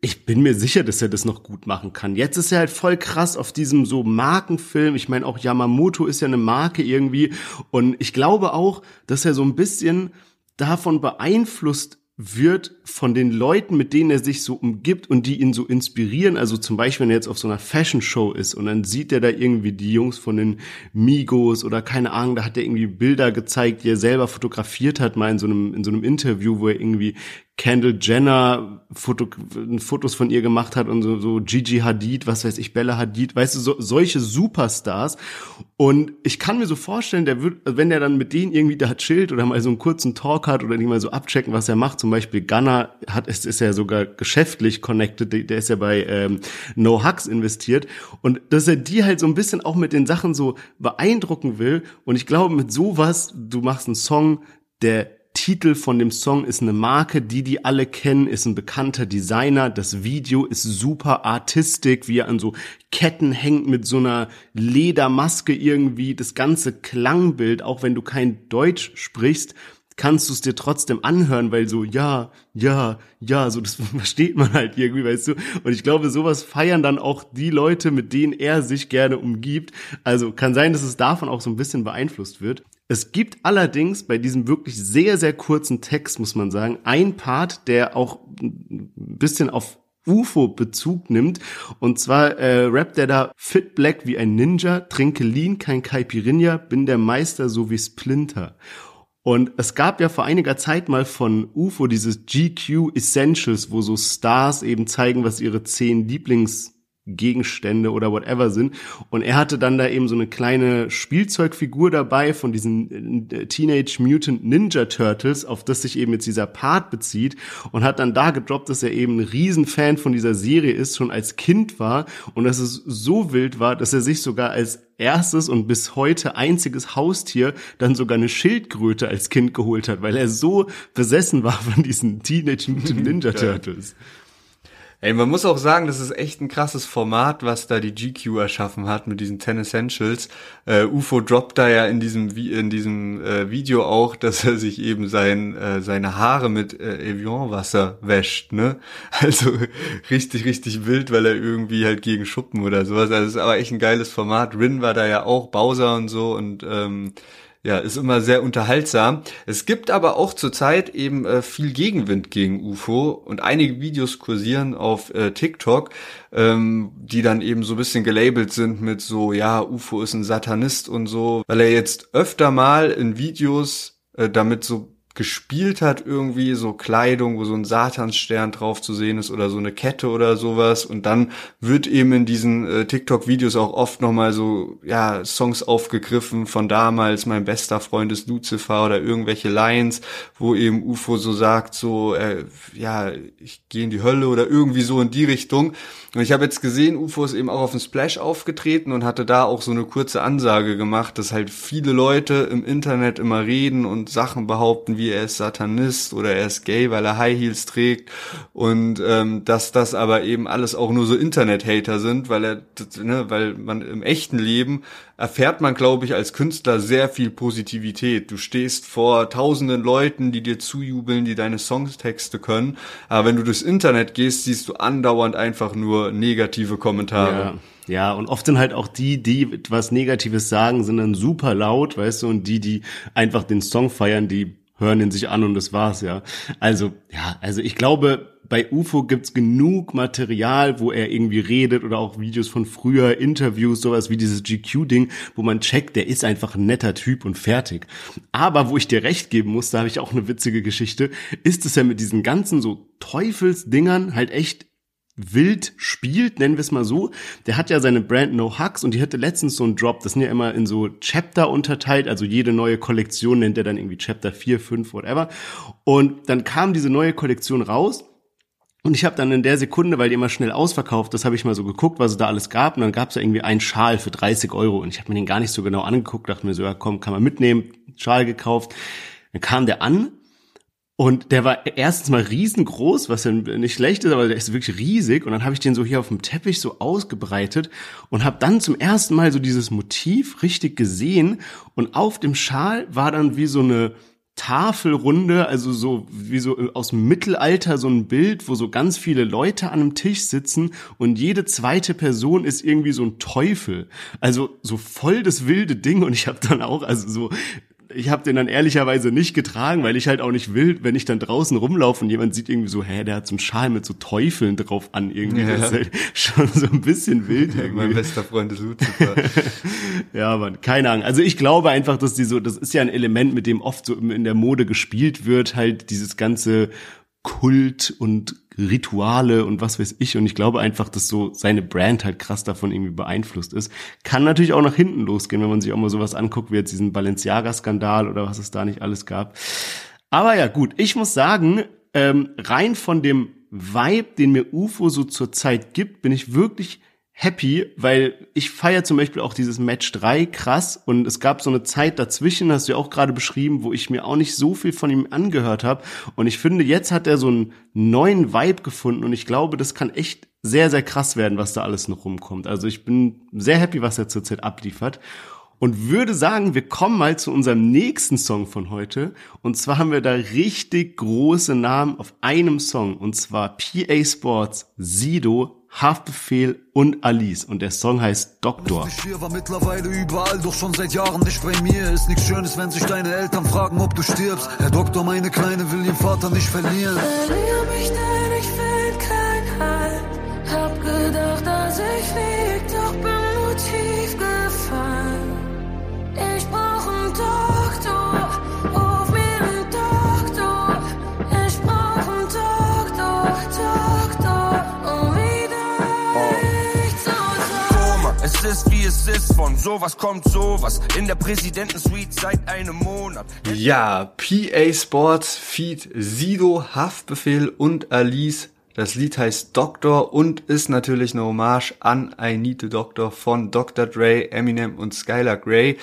ich bin mir sicher, dass er das noch gut machen kann. Jetzt ist er halt voll krass auf diesem so Markenfilm. Ich meine, auch Yamamoto ist ja eine Marke irgendwie. Und ich glaube auch, dass er so ein bisschen davon beeinflusst wird von den Leuten, mit denen er sich so umgibt und die ihn so inspirieren. Also zum Beispiel, wenn er jetzt auf so einer Fashion Show ist und dann sieht er da irgendwie die Jungs von den Migos oder keine Ahnung, da hat er irgendwie Bilder gezeigt, die er selber fotografiert hat, mal in so einem, in so einem Interview, wo er irgendwie Kendall Jenner Foto, Fotos von ihr gemacht hat und so, so Gigi Hadid, was weiß ich, Bella Hadid, weißt du, so, solche Superstars. Und ich kann mir so vorstellen, der wird, wenn der dann mit denen irgendwie da chillt oder mal so einen kurzen Talk hat oder die mal so abchecken, was er macht, zum Beispiel Gunner hat, ist, ist ja sogar geschäftlich connected, der ist ja bei ähm, No Hugs investiert und dass er die halt so ein bisschen auch mit den Sachen so beeindrucken will und ich glaube mit sowas, du machst einen Song, der Titel von dem Song ist eine Marke, die die alle kennen, ist ein bekannter Designer. Das Video ist super artistik, wie er an so Ketten hängt mit so einer Ledermaske irgendwie. Das ganze Klangbild, auch wenn du kein Deutsch sprichst, kannst du es dir trotzdem anhören, weil so, ja, ja, ja, so das versteht man halt irgendwie, weißt du. Und ich glaube, sowas feiern dann auch die Leute, mit denen er sich gerne umgibt. Also kann sein, dass es davon auch so ein bisschen beeinflusst wird. Es gibt allerdings bei diesem wirklich sehr, sehr kurzen Text, muss man sagen, ein Part, der auch ein bisschen auf UFO Bezug nimmt. Und zwar äh, rappt er da Fit Black wie ein Ninja, trinke Lean, kein Caipirinha, bin der Meister so wie Splinter. Und es gab ja vor einiger Zeit mal von UFO dieses GQ Essentials, wo so Stars eben zeigen, was ihre zehn Lieblings Gegenstände oder whatever sind. Und er hatte dann da eben so eine kleine Spielzeugfigur dabei von diesen äh, Teenage Mutant Ninja Turtles, auf das sich eben jetzt dieser Part bezieht und hat dann da gedroppt, dass er eben ein Riesenfan von dieser Serie ist, schon als Kind war und dass es so wild war, dass er sich sogar als erstes und bis heute einziges Haustier dann sogar eine Schildkröte als Kind geholt hat, weil er so besessen war von diesen Teenage Mutant Ninja Turtles. Ey, man muss auch sagen, das ist echt ein krasses Format, was da die GQ erschaffen hat mit diesen 10 Essentials. Äh, UFO droppt da ja in diesem in diesem äh, Video auch, dass er sich eben sein äh, seine Haare mit äh, Evian-Wasser wäscht, ne? Also richtig richtig wild, weil er irgendwie halt gegen Schuppen oder sowas. Also es ist aber echt ein geiles Format. Rin war da ja auch Bowser und so und ähm, ja, ist immer sehr unterhaltsam. Es gibt aber auch zurzeit eben äh, viel Gegenwind gegen UFO und einige Videos kursieren auf äh, TikTok, ähm, die dann eben so ein bisschen gelabelt sind mit so, ja, UFO ist ein Satanist und so, weil er jetzt öfter mal in Videos äh, damit so gespielt hat, irgendwie so Kleidung, wo so ein Satansstern drauf zu sehen ist oder so eine Kette oder sowas. Und dann wird eben in diesen äh, TikTok-Videos auch oft nochmal so, ja, Songs aufgegriffen von damals, mein bester Freund ist Lucifer oder irgendwelche Lines, wo eben UFO so sagt, so, äh, ja, ich gehe in die Hölle oder irgendwie so in die Richtung. Und ich habe jetzt gesehen, UFO ist eben auch auf dem Splash aufgetreten und hatte da auch so eine kurze Ansage gemacht, dass halt viele Leute im Internet immer reden und Sachen behaupten, wie irgendwie er ist Satanist oder er ist gay, weil er High Heels trägt und ähm, dass das aber eben alles auch nur so Internet-Hater sind, weil er, ne, weil man im echten Leben erfährt man, glaube ich, als Künstler sehr viel Positivität. Du stehst vor tausenden Leuten, die dir zujubeln, die deine Songtexte können, aber wenn du durchs Internet gehst, siehst du andauernd einfach nur negative Kommentare. Ja. Ja, und oft sind halt auch die, die was Negatives sagen, sind dann super laut, weißt du, und die, die einfach den Song feiern, die hören ihn sich an und das war's, ja. Also, ja, also ich glaube, bei UFO gibt's genug Material, wo er irgendwie redet oder auch Videos von früher, Interviews, sowas wie dieses GQ-Ding, wo man checkt, der ist einfach ein netter Typ und fertig. Aber wo ich dir recht geben muss, da habe ich auch eine witzige Geschichte, ist es ja mit diesen ganzen so Teufelsdingern halt echt wild spielt, nennen wir es mal so. Der hat ja seine Brand No Hugs und die hatte letztens so einen Drop. Das sind ja immer in so Chapter unterteilt. Also jede neue Kollektion nennt er dann irgendwie Chapter 4, 5, whatever. Und dann kam diese neue Kollektion raus. Und ich habe dann in der Sekunde, weil die immer schnell ausverkauft, das habe ich mal so geguckt, was es da alles gab. Und dann gab es ja irgendwie einen Schal für 30 Euro. Und ich habe mir den gar nicht so genau angeguckt, dachte mir so, ja komm, kann man mitnehmen, Schal gekauft. Dann kam der an und der war erstens mal riesengroß, was ja nicht schlecht ist, aber der ist wirklich riesig. Und dann habe ich den so hier auf dem Teppich so ausgebreitet und habe dann zum ersten Mal so dieses Motiv richtig gesehen. Und auf dem Schal war dann wie so eine Tafelrunde, also so wie so aus dem Mittelalter so ein Bild, wo so ganz viele Leute an einem Tisch sitzen und jede zweite Person ist irgendwie so ein Teufel. Also so voll das wilde Ding und ich habe dann auch also so ich habe den dann ehrlicherweise nicht getragen, weil ich halt auch nicht will, wenn ich dann draußen rumlaufe und jemand sieht irgendwie so, hä, der hat so einen Schal mit so Teufeln drauf an irgendwie. Ja. Das ist halt schon so ein bisschen wild ja, irgendwie. Mein bester Freund ist Lucifer. ja, man, keine Ahnung. Also ich glaube einfach, dass die so, das ist ja ein Element, mit dem oft so in der Mode gespielt wird, halt dieses ganze Kult und Rituale und was weiß ich. Und ich glaube einfach, dass so seine Brand halt krass davon irgendwie beeinflusst ist. Kann natürlich auch nach hinten losgehen, wenn man sich auch mal sowas anguckt, wie jetzt diesen Balenciaga-Skandal oder was es da nicht alles gab. Aber ja, gut, ich muss sagen, ähm, rein von dem Vibe, den mir UFO so zur Zeit gibt, bin ich wirklich happy, weil ich feiere zum Beispiel auch dieses Match 3 krass und es gab so eine Zeit dazwischen, hast du ja auch gerade beschrieben, wo ich mir auch nicht so viel von ihm angehört habe und ich finde, jetzt hat er so einen neuen Vibe gefunden und ich glaube, das kann echt sehr, sehr krass werden, was da alles noch rumkommt. Also ich bin sehr happy, was er zurzeit abliefert und würde sagen, wir kommen mal zu unserem nächsten Song von heute. Und zwar haben wir da richtig große Namen auf einem Song. Und zwar PA Sports, Sido, Haftbefehl und Alice. Und der Song heißt Doktor. Ich hier war mittlerweile überall, doch schon seit Jahren nicht bei mir. Ist nichts Schönes, wenn sich deine Eltern fragen, ob du stirbst. Herr Doktor, meine Kleine will ihren Vater nicht verlieren. Verlier mich, denn ich will kein Halt. Hab gedacht, dass ich flieg, es ist, von sowas kommt sowas. In der Präsidentensuite seit einem Monat. Ja, PA Sports, Feed Sido, Haftbefehl und Alice. Das Lied heißt Doctor und ist natürlich eine Hommage an I Need a Doctor von Dr. Dre, Eminem und Skylar Grey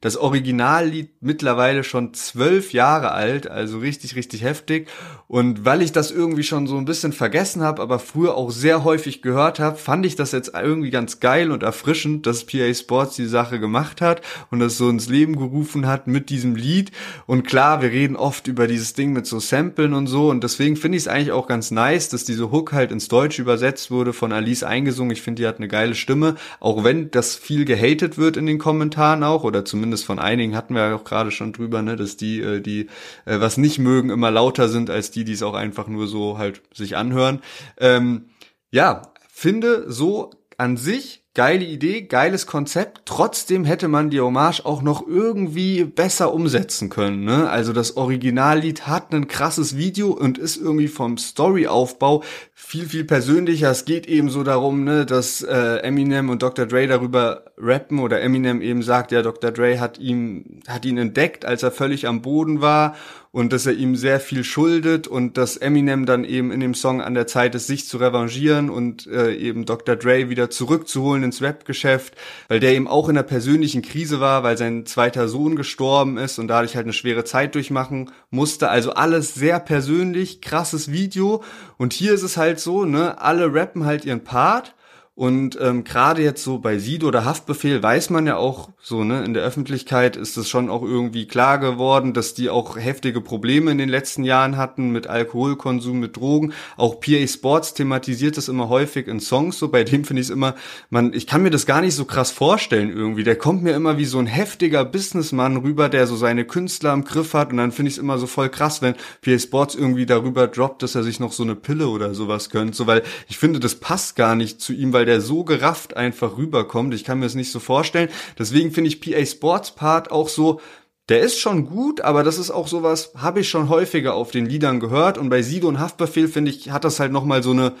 das Originallied mittlerweile schon zwölf Jahre alt, also richtig, richtig heftig. Und weil ich das irgendwie schon so ein bisschen vergessen habe, aber früher auch sehr häufig gehört habe, fand ich das jetzt irgendwie ganz geil und erfrischend, dass PA Sports die Sache gemacht hat und das so ins Leben gerufen hat mit diesem Lied. Und klar, wir reden oft über dieses Ding mit so Samplen und so und deswegen finde ich es eigentlich auch ganz nice, dass diese Hook halt ins Deutsche übersetzt wurde, von Alice eingesungen. Ich finde, die hat eine geile Stimme, auch wenn das viel gehatet wird in den Kommentaren auch oder zumindest zumindest von einigen hatten wir ja auch gerade schon drüber, ne, dass die, äh, die äh, was nicht mögen, immer lauter sind als die, die es auch einfach nur so halt sich anhören. Ähm, ja, finde so an sich geile Idee, geiles Konzept. Trotzdem hätte man die Hommage auch noch irgendwie besser umsetzen können. Ne? Also das Originallied hat ein krasses Video und ist irgendwie vom Storyaufbau viel, viel persönlicher. Es geht eben so darum, ne, dass äh, Eminem und Dr. Dre darüber rappen oder Eminem eben sagt, ja, Dr. Dre hat ihn, hat ihn entdeckt, als er völlig am Boden war und dass er ihm sehr viel schuldet und dass Eminem dann eben in dem Song an der Zeit ist, sich zu revanchieren und äh, eben Dr. Dre wieder zurückzuholen ins Rap-Geschäft, weil der eben auch in einer persönlichen Krise war, weil sein zweiter Sohn gestorben ist und dadurch halt eine schwere Zeit durchmachen musste. Also alles sehr persönlich, krasses Video. Und hier ist es halt so, ne, alle rappen halt ihren Part und ähm, gerade jetzt so bei Sido oder Haftbefehl weiß man ja auch so, ne, in der Öffentlichkeit ist es schon auch irgendwie klar geworden, dass die auch heftige Probleme in den letzten Jahren hatten mit Alkoholkonsum, mit Drogen. Auch PA Sports thematisiert das immer häufig in Songs, so bei dem finde ich es immer, man, ich kann mir das gar nicht so krass vorstellen irgendwie. Der kommt mir immer wie so ein heftiger Businessmann rüber, der so seine Künstler im Griff hat und dann finde ich es immer so voll krass, wenn PA Sports irgendwie darüber droppt, dass er sich noch so eine Pille oder sowas gönnt, so weil ich finde, das passt gar nicht zu ihm, weil der so gerafft einfach rüberkommt. Ich kann mir das nicht so vorstellen. Deswegen finde ich PA Sports Part auch so, der ist schon gut, aber das ist auch sowas, habe ich schon häufiger auf den Liedern gehört. Und bei Sido und Haftbefehl, finde ich, hat das halt nochmal so eine,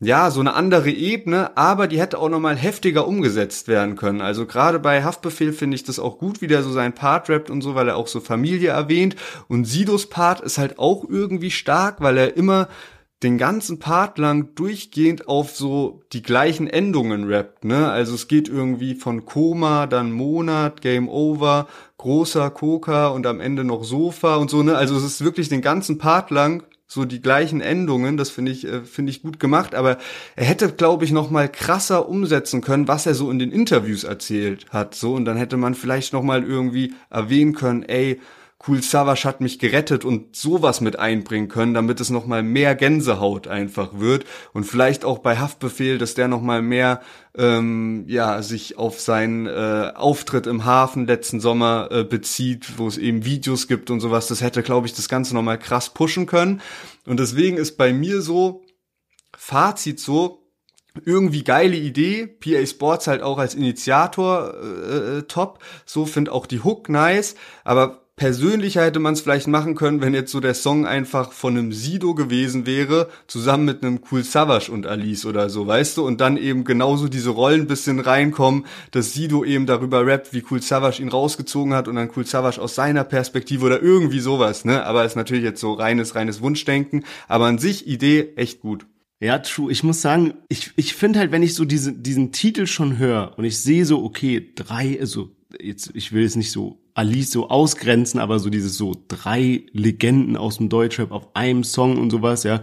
ja, so eine andere Ebene, aber die hätte auch nochmal heftiger umgesetzt werden können. Also gerade bei Haftbefehl finde ich das auch gut, wie der so seinen Part rappt und so, weil er auch so Familie erwähnt. Und Sidos Part ist halt auch irgendwie stark, weil er immer den ganzen Part lang durchgehend auf so die gleichen Endungen rappt, ne? Also es geht irgendwie von Koma, dann Monat, Game Over, großer Coca und am Ende noch Sofa und so, ne? Also es ist wirklich den ganzen Part lang so die gleichen Endungen, das finde ich äh, finde ich gut gemacht, aber er hätte glaube ich noch mal krasser umsetzen können, was er so in den Interviews erzählt hat, so und dann hätte man vielleicht noch mal irgendwie erwähnen können, ey, Cool Savage hat mich gerettet und sowas mit einbringen können, damit es nochmal mehr Gänsehaut einfach wird und vielleicht auch bei Haftbefehl, dass der nochmal mehr ähm, ja sich auf seinen äh, Auftritt im Hafen letzten Sommer äh, bezieht, wo es eben Videos gibt und sowas. Das hätte, glaube ich, das Ganze nochmal krass pushen können und deswegen ist bei mir so Fazit so, irgendwie geile Idee. PA Sports halt auch als Initiator äh, äh top. So find auch die Hook nice. Aber persönlicher hätte man es vielleicht machen können, wenn jetzt so der Song einfach von einem Sido gewesen wäre, zusammen mit einem Cool Savage und Alice oder so, weißt du? Und dann eben genauso diese Rollen bisschen reinkommen, dass Sido eben darüber rappt, wie Cool Savage ihn rausgezogen hat und dann Cool Savage aus seiner Perspektive oder irgendwie sowas, ne? Aber ist natürlich jetzt so reines, reines Wunschdenken. Aber an sich Idee echt gut. Ja, true. Ich muss sagen, ich, ich finde halt, wenn ich so diese, diesen Titel schon höre und ich sehe so, okay, drei, also jetzt, ich will jetzt nicht so Alice so ausgrenzen, aber so dieses so drei Legenden aus dem Deutschrap auf einem Song und sowas, ja.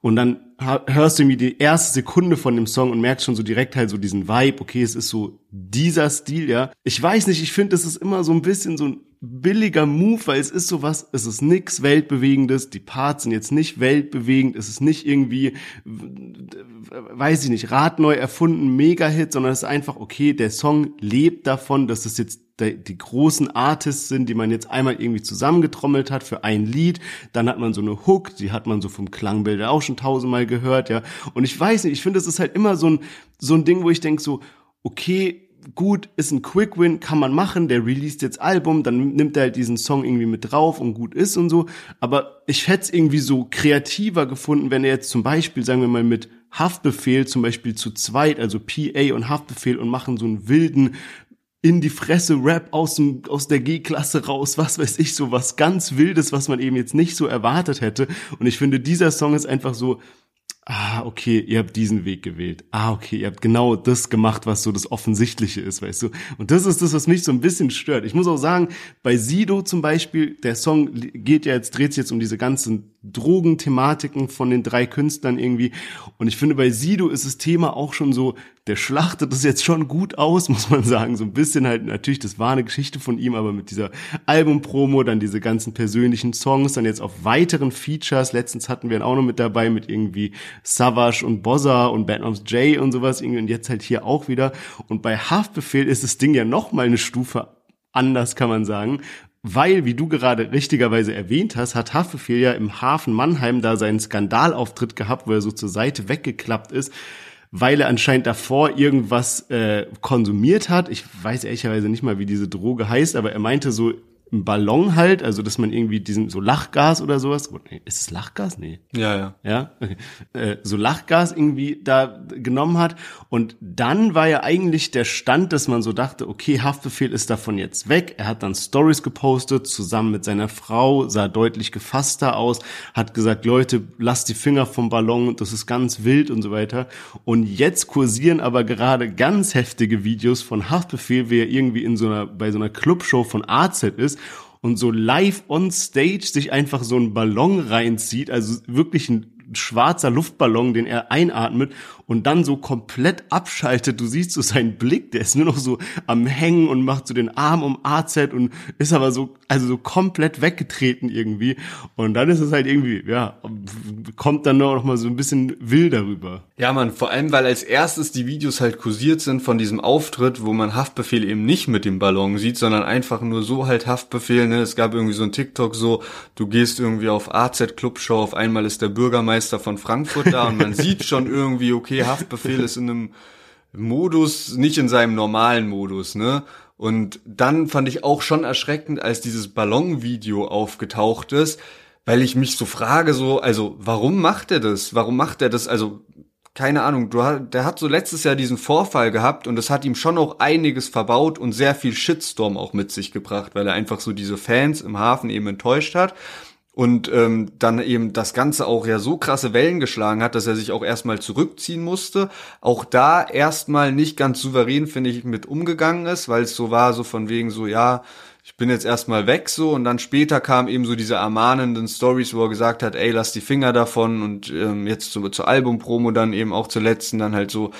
Und dann hörst du irgendwie die erste Sekunde von dem Song und merkst schon so direkt halt so diesen Vibe, okay, es ist so dieser Stil, ja. Ich weiß nicht, ich finde, es ist immer so ein bisschen so ein billiger Move, weil es ist sowas, es ist nix weltbewegendes, die Parts sind jetzt nicht weltbewegend, es ist nicht irgendwie, weiß ich nicht, radneu erfunden, Mega-Hit, sondern es ist einfach, okay, der Song lebt davon, dass es jetzt die großen Artists sind, die man jetzt einmal irgendwie zusammengetrommelt hat für ein Lied. Dann hat man so eine Hook, die hat man so vom Klangbild auch schon tausendmal gehört, ja. Und ich weiß nicht, ich finde, es ist halt immer so ein, so ein Ding, wo ich denke so, okay, gut, ist ein Quick Win, kann man machen, der released jetzt Album, dann nimmt er halt diesen Song irgendwie mit drauf und gut ist und so. Aber ich hätte es irgendwie so kreativer gefunden, wenn er jetzt zum Beispiel, sagen wir mal, mit Haftbefehl zum Beispiel zu zweit, also PA und Haftbefehl und machen so einen wilden in die Fresse Rap aus dem aus der G-Klasse raus, was weiß ich, so was ganz wildes, was man eben jetzt nicht so erwartet hätte und ich finde dieser Song ist einfach so ah, okay, ihr habt diesen Weg gewählt. Ah, okay, ihr habt genau das gemacht, was so das Offensichtliche ist, weißt du. Und das ist das, was mich so ein bisschen stört. Ich muss auch sagen, bei Sido zum Beispiel, der Song geht ja jetzt, dreht sich jetzt um diese ganzen Drogenthematiken von den drei Künstlern irgendwie. Und ich finde, bei Sido ist das Thema auch schon so, der schlachtet das jetzt schon gut aus, muss man sagen. So ein bisschen halt, natürlich, das war eine Geschichte von ihm, aber mit dieser Albumpromo, dann diese ganzen persönlichen Songs, dann jetzt auf weiteren Features. Letztens hatten wir ihn auch noch mit dabei mit irgendwie Savage und Bozza und Bad Moms J und sowas. Und jetzt halt hier auch wieder. Und bei Haftbefehl ist das Ding ja noch mal eine Stufe anders, kann man sagen, weil, wie du gerade richtigerweise erwähnt hast, hat Haftbefehl ja im Hafen Mannheim da seinen Skandalauftritt gehabt, wo er so zur Seite weggeklappt ist, weil er anscheinend davor irgendwas äh, konsumiert hat. Ich weiß ehrlicherweise nicht mal, wie diese Droge heißt, aber er meinte so, einen Ballon halt, also dass man irgendwie diesen so Lachgas oder sowas, ist es Lachgas? Nee. Ja, ja. Ja, okay. äh, so Lachgas irgendwie da genommen hat und dann war ja eigentlich der Stand, dass man so dachte, okay, Haftbefehl ist davon jetzt weg. Er hat dann Stories gepostet, zusammen mit seiner Frau, sah deutlich gefasster aus, hat gesagt, Leute, lasst die Finger vom Ballon, das ist ganz wild und so weiter. Und jetzt kursieren aber gerade ganz heftige Videos von Haftbefehl, wie er irgendwie in so einer, bei so einer Clubshow von AZ ist und so live on stage sich einfach so einen Ballon reinzieht, also wirklich ein schwarzer Luftballon, den er einatmet und dann so komplett abschaltet. Du siehst so seinen Blick, der ist nur noch so am Hängen und macht so den Arm um AZ und ist aber so, also so komplett weggetreten irgendwie. Und dann ist es halt irgendwie, ja, kommt dann noch mal so ein bisschen wild darüber. Ja, man, vor allem, weil als erstes die Videos halt kursiert sind von diesem Auftritt, wo man Haftbefehl eben nicht mit dem Ballon sieht, sondern einfach nur so halt Haftbefehl, ne? Es gab irgendwie so ein TikTok so, du gehst irgendwie auf AZ Clubshow, auf einmal ist der Bürgermeister von Frankfurt da und man sieht schon irgendwie, okay, okay, Haftbefehl ist in einem Modus, nicht in seinem normalen Modus, ne? Und dann fand ich auch schon erschreckend, als dieses Ballonvideo aufgetaucht ist, weil ich mich so frage, so, also, warum macht er das? Warum macht er das? Also, keine Ahnung, du, der hat so letztes Jahr diesen Vorfall gehabt und das hat ihm schon auch einiges verbaut und sehr viel Shitstorm auch mit sich gebracht, weil er einfach so diese Fans im Hafen eben enttäuscht hat und ähm, dann eben das Ganze auch ja so krasse Wellen geschlagen hat, dass er sich auch erstmal zurückziehen musste. Auch da erstmal nicht ganz souverän, finde ich, mit umgegangen ist, weil es so war, so von wegen so, ja, ich bin jetzt erstmal weg so und dann später kam eben so diese ermahnenden Stories, wo er gesagt hat, ey, lass die Finger davon und ähm, jetzt so, zur Albumpromo dann eben auch zur letzten dann halt so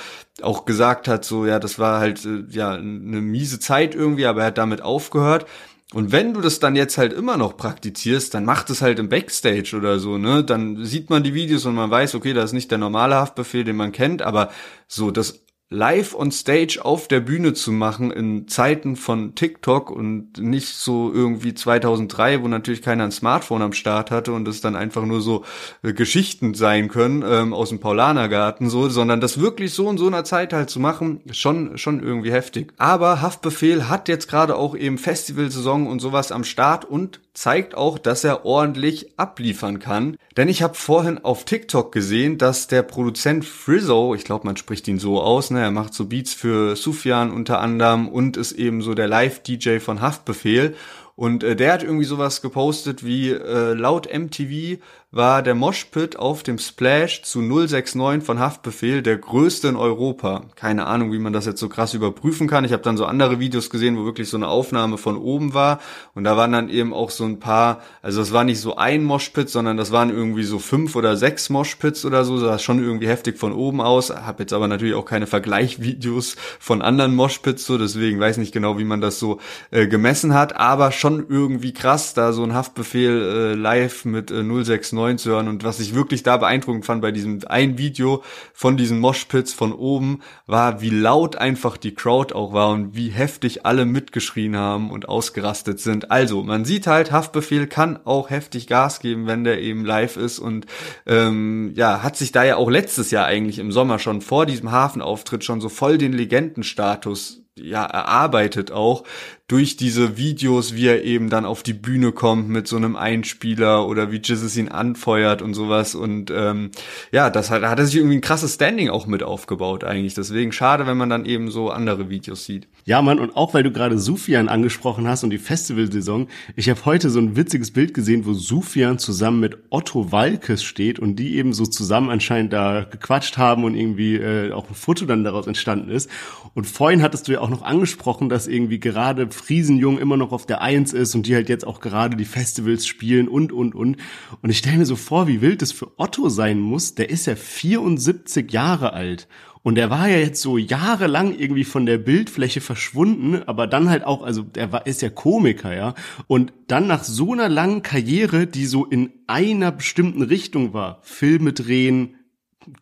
auch gesagt hat, so ja, das war halt äh, ja eine miese Zeit irgendwie, aber er hat damit aufgehört. Und wenn du das dann jetzt halt immer noch praktizierst, dann mach das halt im Backstage oder so, ne? Dann sieht man die Videos und man weiß, okay, das ist nicht der normale Haftbefehl, den man kennt, aber so das live on stage auf der Bühne zu machen in Zeiten von TikTok und nicht so irgendwie 2003, wo natürlich keiner ein Smartphone am Start hatte und es dann einfach nur so äh, Geschichten sein können ähm, aus dem Paulanergarten so, sondern das wirklich so in so einer Zeit halt zu machen, schon schon irgendwie heftig. Aber Haftbefehl hat jetzt gerade auch eben Festivalsaison und sowas am Start und zeigt auch, dass er ordentlich abliefern kann. Denn ich habe vorhin auf TikTok gesehen, dass der Produzent Frizzo, ich glaube, man spricht ihn so aus, ne, er macht so Beats für Sufjan unter anderem und ist eben so der Live-DJ von Haftbefehl. Und äh, der hat irgendwie sowas gepostet wie äh, laut MTV war der Moshpit auf dem Splash zu 069 von Haftbefehl der größte in Europa. Keine Ahnung, wie man das jetzt so krass überprüfen kann. Ich habe dann so andere Videos gesehen, wo wirklich so eine Aufnahme von oben war und da waren dann eben auch so ein paar, also es war nicht so ein Moshpit, sondern das waren irgendwie so fünf oder sechs Moshpits oder so, das sah schon irgendwie heftig von oben aus. Habe jetzt aber natürlich auch keine Vergleichvideos von anderen Moshpits so, deswegen weiß nicht genau, wie man das so äh, gemessen hat, aber schon irgendwie krass, da so ein Haftbefehl äh, live mit äh, 069 9 zu hören. Und was ich wirklich da beeindruckend fand bei diesem ein Video von diesen Moshpits von oben, war, wie laut einfach die Crowd auch war und wie heftig alle mitgeschrien haben und ausgerastet sind. Also, man sieht halt, Haftbefehl kann auch heftig Gas geben, wenn der eben live ist und ähm, ja, hat sich da ja auch letztes Jahr eigentlich im Sommer schon vor diesem Hafenauftritt schon so voll den Legendenstatus ja erarbeitet auch durch diese Videos, wie er eben dann auf die Bühne kommt mit so einem Einspieler oder wie Jesus ihn anfeuert und sowas. Und ähm, ja, das hat, da hat er sich irgendwie ein krasses Standing auch mit aufgebaut eigentlich. Deswegen schade, wenn man dann eben so andere Videos sieht. Ja, Mann, und auch weil du gerade Sufian angesprochen hast und die Festivalsaison, ich habe heute so ein witziges Bild gesehen, wo Sufian zusammen mit Otto Walkes steht und die eben so zusammen anscheinend da gequatscht haben und irgendwie äh, auch ein Foto dann daraus entstanden ist. Und vorhin hattest du ja auch noch angesprochen, dass irgendwie gerade Friesenjung immer noch auf der Eins ist und die halt jetzt auch gerade die Festivals spielen und, und, und. Und ich stelle mir so vor, wie wild das für Otto sein muss. Der ist ja 74 Jahre alt. Und der war ja jetzt so jahrelang irgendwie von der Bildfläche verschwunden, aber dann halt auch, also der war, ist ja Komiker, ja. Und dann nach so einer langen Karriere, die so in einer bestimmten Richtung war, Filme drehen,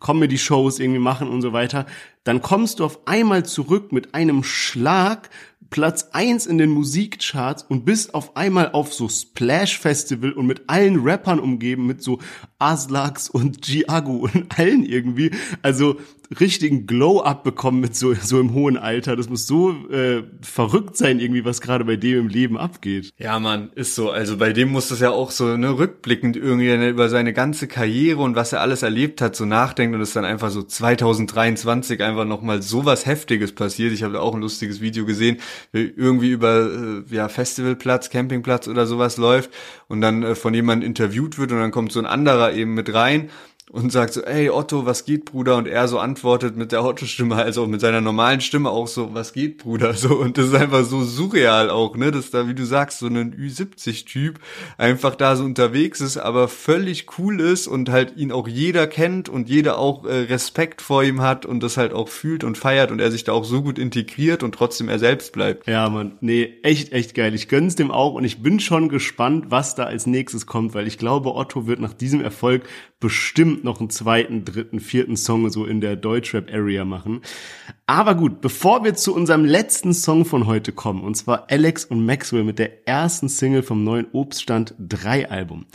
Comedy-Shows irgendwie machen und so weiter, dann kommst du auf einmal zurück mit einem Schlag Platz eins in den Musikcharts und bist auf einmal auf so Splash Festival und mit allen Rappern umgeben, mit so Aslax und Giago und allen irgendwie. Also richtigen Glow-up bekommen mit so, so im hohen Alter. Das muss so äh, verrückt sein irgendwie, was gerade bei dem im Leben abgeht. Ja, man, ist so. Also bei dem muss das ja auch so ne, rückblickend irgendwie über seine ganze Karriere und was er alles erlebt hat, so nachdenken und es dann einfach so 2023 einfach nochmal so was Heftiges passiert. Ich habe da auch ein lustiges Video gesehen, wie irgendwie über äh, ja, Festivalplatz, Campingplatz oder sowas läuft und dann äh, von jemandem interviewt wird und dann kommt so ein anderer eben mit rein und sagt so, ey Otto, was geht, Bruder? Und er so antwortet mit der Otto-Stimme, also mit seiner normalen Stimme auch so, was geht, Bruder? So, und das ist einfach so surreal auch, ne, dass da, wie du sagst, so ein Ü70-Typ einfach da so unterwegs ist, aber völlig cool ist und halt ihn auch jeder kennt und jeder auch äh, Respekt vor ihm hat und das halt auch fühlt und feiert und er sich da auch so gut integriert und trotzdem er selbst bleibt. Ja, man, nee, echt, echt geil. Ich gönn's dem auch und ich bin schon gespannt, was da als nächstes kommt, weil ich glaube, Otto wird nach diesem Erfolg bestimmt noch einen zweiten, dritten, vierten Song so in der Deutschrap-Area machen. Aber gut, bevor wir zu unserem letzten Song von heute kommen, und zwar Alex und Maxwell mit der ersten Single vom neuen Obststand 3 Album.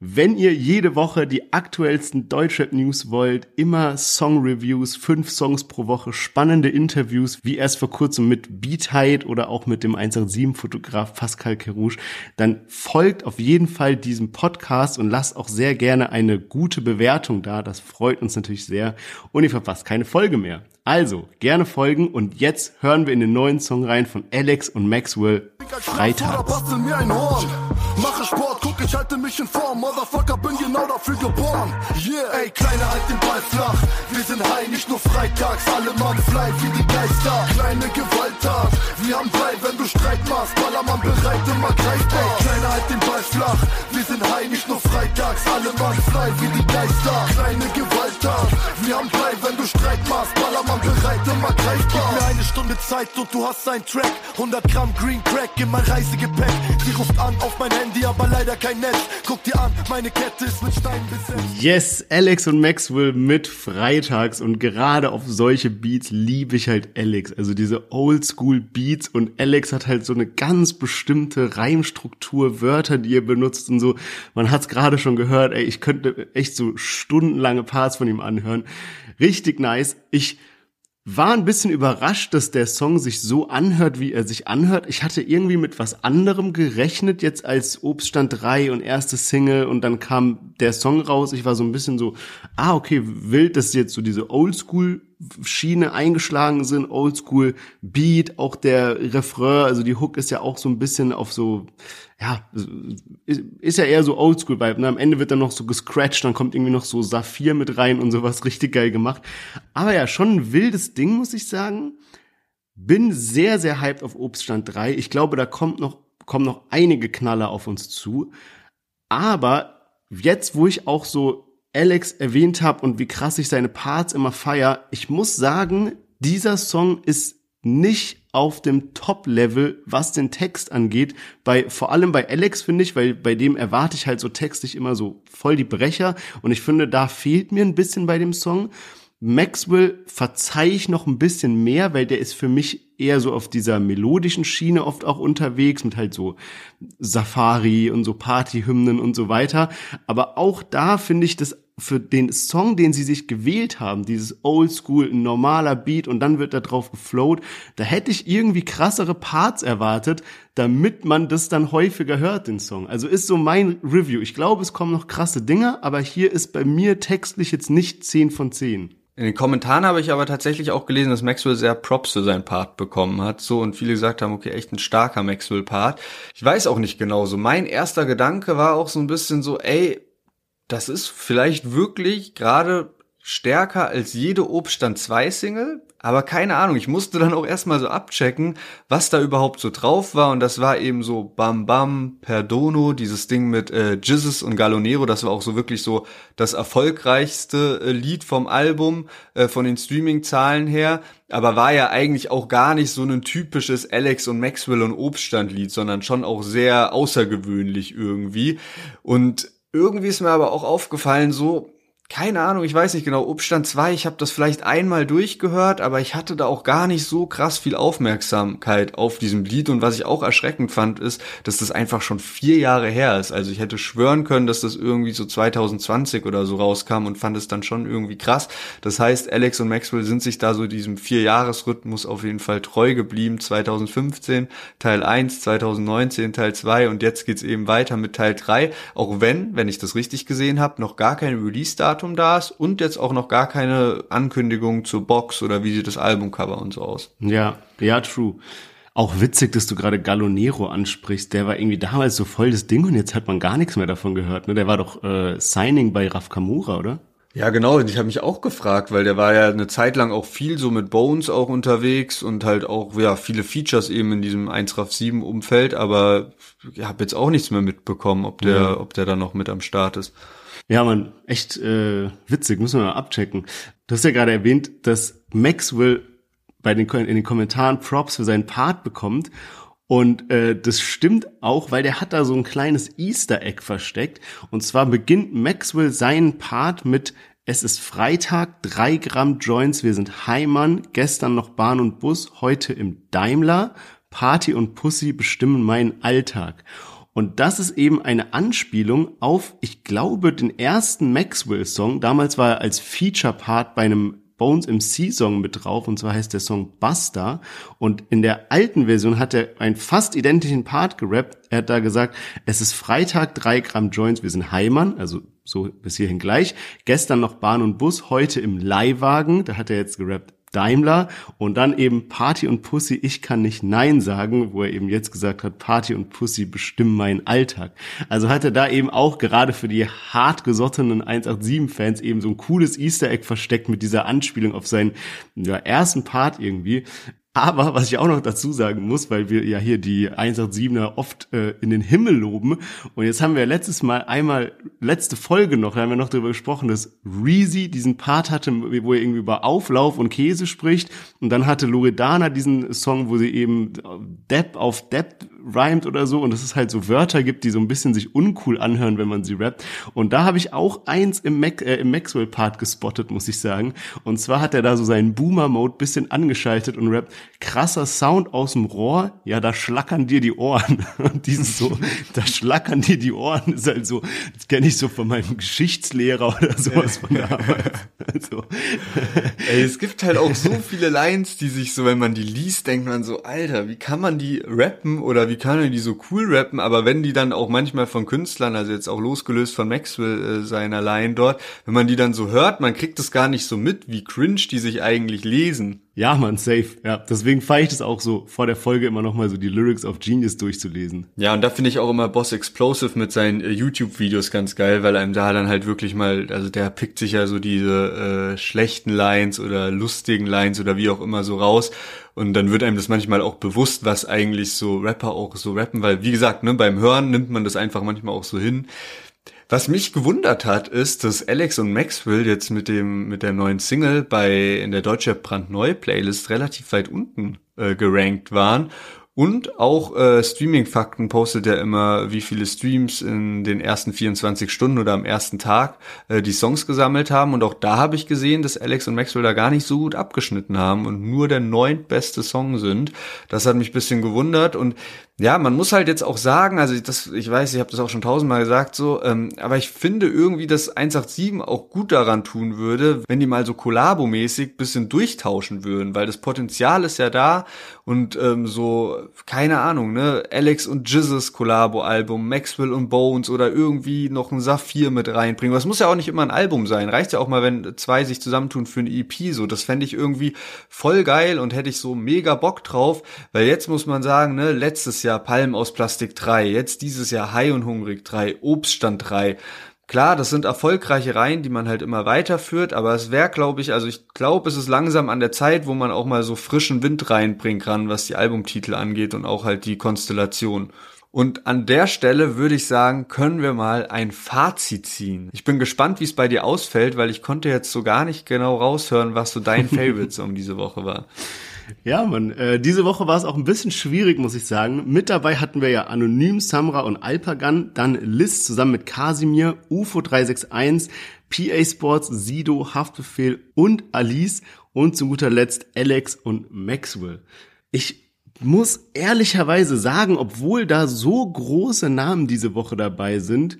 Wenn ihr jede Woche die aktuellsten Deutschrap-News wollt, immer Song-Reviews, fünf Songs pro Woche, spannende Interviews, wie erst vor kurzem mit Beatheit oder auch mit dem 187-Fotograf Pascal Kerouche, dann folgt auf jeden Fall diesem Podcast und lasst auch sehr gerne eine gute Bewertung da. Das freut uns natürlich sehr. Und ihr verpasst keine Folge mehr. Also, gerne folgen und jetzt hören wir in den neuen Song rein von Alex und Maxwell Freitag. Ich halte mich in Form. Motherfucker, bin genau dafür geboren. Yeah, ey, Kleine, halt den Ball flach. Wir sind high, nicht nur freitags. Alle Mann fly wie die Geister. Kleine Gewalttat. Wir haben Ball, wenn du Streit machst. Ballermann bereit, immer greifbar. Ey, Kleine, halt den Ball flach. Wir sind high, nicht nur freitags. Alle Mann fly wie die Geister. Kleine Gewalttat. Wir haben Ball, wenn du Streit machst. Ballermann bereit, immer greifbar. Gib mir eine Stunde Zeit und du hast einen Track. 100 Gramm Green Crack in mein Reisegepäck. Sie ruft an auf mein Handy, aber leider kein Netz. Guck dir an, meine Kette ist mit Stein besetzt. Yes, Alex und Maxwell mit Freitags und gerade auf solche Beats liebe ich halt Alex. Also diese Oldschool Beats und Alex hat halt so eine ganz bestimmte Reimstruktur, Wörter, die er benutzt und so. Man hat es gerade schon gehört, ey, ich könnte echt so stundenlange Parts von ihm anhören. Richtig nice. Ich war ein bisschen überrascht, dass der Song sich so anhört, wie er sich anhört. Ich hatte irgendwie mit was anderem gerechnet, jetzt als Obststand 3 und erste Single und dann kam der Song raus. Ich war so ein bisschen so, ah, okay, wild, dass jetzt so diese Oldschool Schiene eingeschlagen sind, Oldschool Beat, auch der Refrain, also die Hook ist ja auch so ein bisschen auf so, ja, ist ja eher so Oldschool-Vibe. Ne? Am Ende wird dann noch so gescratcht, dann kommt irgendwie noch so Saphir mit rein und sowas, richtig geil gemacht. Aber ja, schon ein wildes Ding, muss ich sagen. Bin sehr, sehr hyped auf Obststand 3. Ich glaube, da kommt noch, kommen noch einige Knaller auf uns zu. Aber jetzt, wo ich auch so Alex erwähnt habe und wie krass ich seine Parts immer feier, ich muss sagen, dieser Song ist nicht auf dem Top-Level, was den Text angeht. Bei, vor allem bei Alex finde ich, weil bei dem erwarte ich halt so textlich immer so voll die Brecher. Und ich finde, da fehlt mir ein bisschen bei dem Song. Maxwell verzeih ich noch ein bisschen mehr, weil der ist für mich eher so auf dieser melodischen Schiene oft auch unterwegs mit halt so Safari und so Partyhymnen und so weiter. Aber auch da finde ich das für den Song, den sie sich gewählt haben, dieses Oldschool, normaler Beat und dann wird da drauf geflowt, da hätte ich irgendwie krassere Parts erwartet, damit man das dann häufiger hört, den Song. Also ist so mein Review. Ich glaube, es kommen noch krasse Dinge, aber hier ist bei mir textlich jetzt nicht 10 von 10. In den Kommentaren habe ich aber tatsächlich auch gelesen, dass Maxwell sehr Props für seinen Part bekommen hat. So und viele gesagt haben, okay, echt ein starker Maxwell-Part. Ich weiß auch nicht genau so. Mein erster Gedanke war auch so ein bisschen so, ey, das ist vielleicht wirklich gerade stärker als jede Obststand 2 Single, aber keine Ahnung, ich musste dann auch erstmal so abchecken, was da überhaupt so drauf war und das war eben so Bam Bam, Perdono, dieses Ding mit äh, Jizzes und Galonero, das war auch so wirklich so das erfolgreichste äh, Lied vom Album, äh, von den Streaming-Zahlen her, aber war ja eigentlich auch gar nicht so ein typisches Alex und Maxwell und Obststand Lied, sondern schon auch sehr außergewöhnlich irgendwie und irgendwie ist mir aber auch aufgefallen, so, keine Ahnung, ich weiß nicht genau, Obstand 2, ich habe das vielleicht einmal durchgehört, aber ich hatte da auch gar nicht so krass viel Aufmerksamkeit auf diesem Lied und was ich auch erschreckend fand, ist, dass das einfach schon vier Jahre her ist. Also ich hätte schwören können, dass das irgendwie so 2020 oder so rauskam und fand es dann schon irgendwie krass. Das heißt, Alex und Maxwell sind sich da so diesem Vier-Jahres-Rhythmus auf jeden Fall treu geblieben. 2015 Teil 1, 2019 Teil 2 und jetzt geht's eben weiter mit Teil 3, auch wenn, wenn ich das richtig gesehen habe, noch gar kein Release-Datum Datum da ist und jetzt auch noch gar keine Ankündigung zur Box oder wie sieht das Albumcover und so aus. Ja, ja, true. Auch witzig, dass du gerade Gallonero ansprichst. Der war irgendwie damals so voll das Ding und jetzt hat man gar nichts mehr davon gehört. Ne? Der war doch äh, Signing bei Raf Kamura, oder? Ja, genau. Ich habe mich auch gefragt, weil der war ja eine Zeit lang auch viel so mit Bones auch unterwegs und halt auch ja viele Features eben in diesem 1 RAF 7 Umfeld, aber ich habe jetzt auch nichts mehr mitbekommen, ob der ja. ob der da noch mit am Start ist. Ja, man, echt äh, witzig, müssen wir mal abchecken. Du hast ja gerade erwähnt, dass Maxwell bei den, in den Kommentaren Props für seinen Part bekommt. Und äh, das stimmt auch, weil der hat da so ein kleines Easter Egg versteckt. Und zwar beginnt Maxwell seinen Part mit es ist Freitag, drei Gramm Joints, wir sind Heimann, gestern noch Bahn und Bus, heute im Daimler, Party und Pussy bestimmen meinen Alltag. Und das ist eben eine Anspielung auf, ich glaube, den ersten Maxwell-Song. Damals war er als Feature-Part bei einem Bones MC-Song mit drauf, und zwar heißt der Song Buster. Und in der alten Version hat er einen fast identischen Part gerappt. Er hat da gesagt, es ist Freitag, drei Gramm Joints, wir sind Heimann, also so bis hierhin gleich. Gestern noch Bahn und Bus, heute im Leihwagen, da hat er jetzt gerappt, Daimler und dann eben Party und Pussy, ich kann nicht Nein sagen, wo er eben jetzt gesagt hat, Party und Pussy bestimmen meinen Alltag. Also hat er da eben auch gerade für die hartgesottenen 187-Fans eben so ein cooles Easter Egg versteckt mit dieser Anspielung auf seinen ja, ersten Part irgendwie. Aber was ich auch noch dazu sagen muss, weil wir ja hier die 187er oft äh, in den Himmel loben. Und jetzt haben wir letztes Mal einmal, letzte Folge noch, da haben wir noch darüber gesprochen, dass Reezy diesen Part hatte, wo er irgendwie über Auflauf und Käse spricht. Und dann hatte Loredana diesen Song, wo sie eben Depp auf Depp rhymt oder so und dass es halt so Wörter gibt, die so ein bisschen sich uncool anhören, wenn man sie rappt. Und da habe ich auch eins im, Mac, äh, im Maxwell-Part gespottet, muss ich sagen. Und zwar hat er da so seinen Boomer-Mode bisschen angeschaltet und rappt, krasser Sound aus dem Rohr, ja, da schlackern dir die Ohren. Und dieses so, da schlackern dir die Ohren, ist halt so, das kenne ich so von meinem Geschichtslehrer oder sowas von der Arbeit. Also. Ey, es gibt halt auch so viele Lines, die sich so, wenn man die liest, denkt man so, Alter, wie kann man die rappen oder wie kann die so cool rappen, aber wenn die dann auch manchmal von Künstlern, also jetzt auch losgelöst von Maxwell äh, seiner Line dort, wenn man die dann so hört, man kriegt es gar nicht so mit, wie cringe die sich eigentlich lesen. Ja, man, safe. Ja, deswegen feiere ich das auch so, vor der Folge immer nochmal so die Lyrics of Genius durchzulesen. Ja, und da finde ich auch immer Boss Explosive mit seinen äh, YouTube-Videos ganz geil, weil einem da dann halt wirklich mal, also der pickt sich ja so diese äh, schlechten Lines oder lustigen Lines oder wie auch immer so raus. Und dann wird einem das manchmal auch bewusst, was eigentlich so Rapper auch so rappen, weil wie gesagt, ne, beim Hören nimmt man das einfach manchmal auch so hin. Was mich gewundert hat, ist, dass Alex und Maxwell jetzt mit dem mit der neuen Single bei in der Deutsche Brandneu Playlist relativ weit unten äh, gerankt waren und auch äh, Streaming-Fakten postet er immer, wie viele Streams in den ersten 24 Stunden oder am ersten Tag äh, die Songs gesammelt haben. Und auch da habe ich gesehen, dass Alex und Maxwell da gar nicht so gut abgeschnitten haben und nur der neuntbeste Song sind. Das hat mich bisschen gewundert. Und ja, man muss halt jetzt auch sagen, also das, ich weiß, ich habe das auch schon tausendmal gesagt, so, ähm, aber ich finde irgendwie, dass 187 auch gut daran tun würde, wenn die mal so kollabomäßig bisschen durchtauschen würden, weil das Potenzial ist ja da und ähm, so, keine Ahnung, ne, Alex und Jizzes Kollabo-Album, Maxwell und Bones oder irgendwie noch ein Saphir mit reinbringen. Das muss ja auch nicht immer ein Album sein. Reicht ja auch mal, wenn zwei sich zusammentun für eine EP. So, das fände ich irgendwie voll geil und hätte ich so mega Bock drauf, weil jetzt muss man sagen, ne, letztes Jahr Jahr Palm aus Plastik 3, jetzt dieses Jahr High und Hungrig 3, Obststand 3. Klar, das sind erfolgreiche Reihen, die man halt immer weiterführt, aber es wäre, glaube ich, also ich glaube, es ist langsam an der Zeit, wo man auch mal so frischen Wind reinbringen kann, was die Albumtitel angeht und auch halt die Konstellation. Und an der Stelle würde ich sagen, können wir mal ein Fazit ziehen. Ich bin gespannt, wie es bei dir ausfällt, weil ich konnte jetzt so gar nicht genau raushören, was so dein Favorite Song diese Woche war. Ja, man, äh, diese Woche war es auch ein bisschen schwierig, muss ich sagen. Mit dabei hatten wir ja Anonym, Samra und Alpagan, dann Liz zusammen mit Kasimir, UFO 361, PA Sports, Sido, Haftbefehl und Alice und zu guter Letzt Alex und Maxwell. Ich muss ehrlicherweise sagen, obwohl da so große Namen diese Woche dabei sind,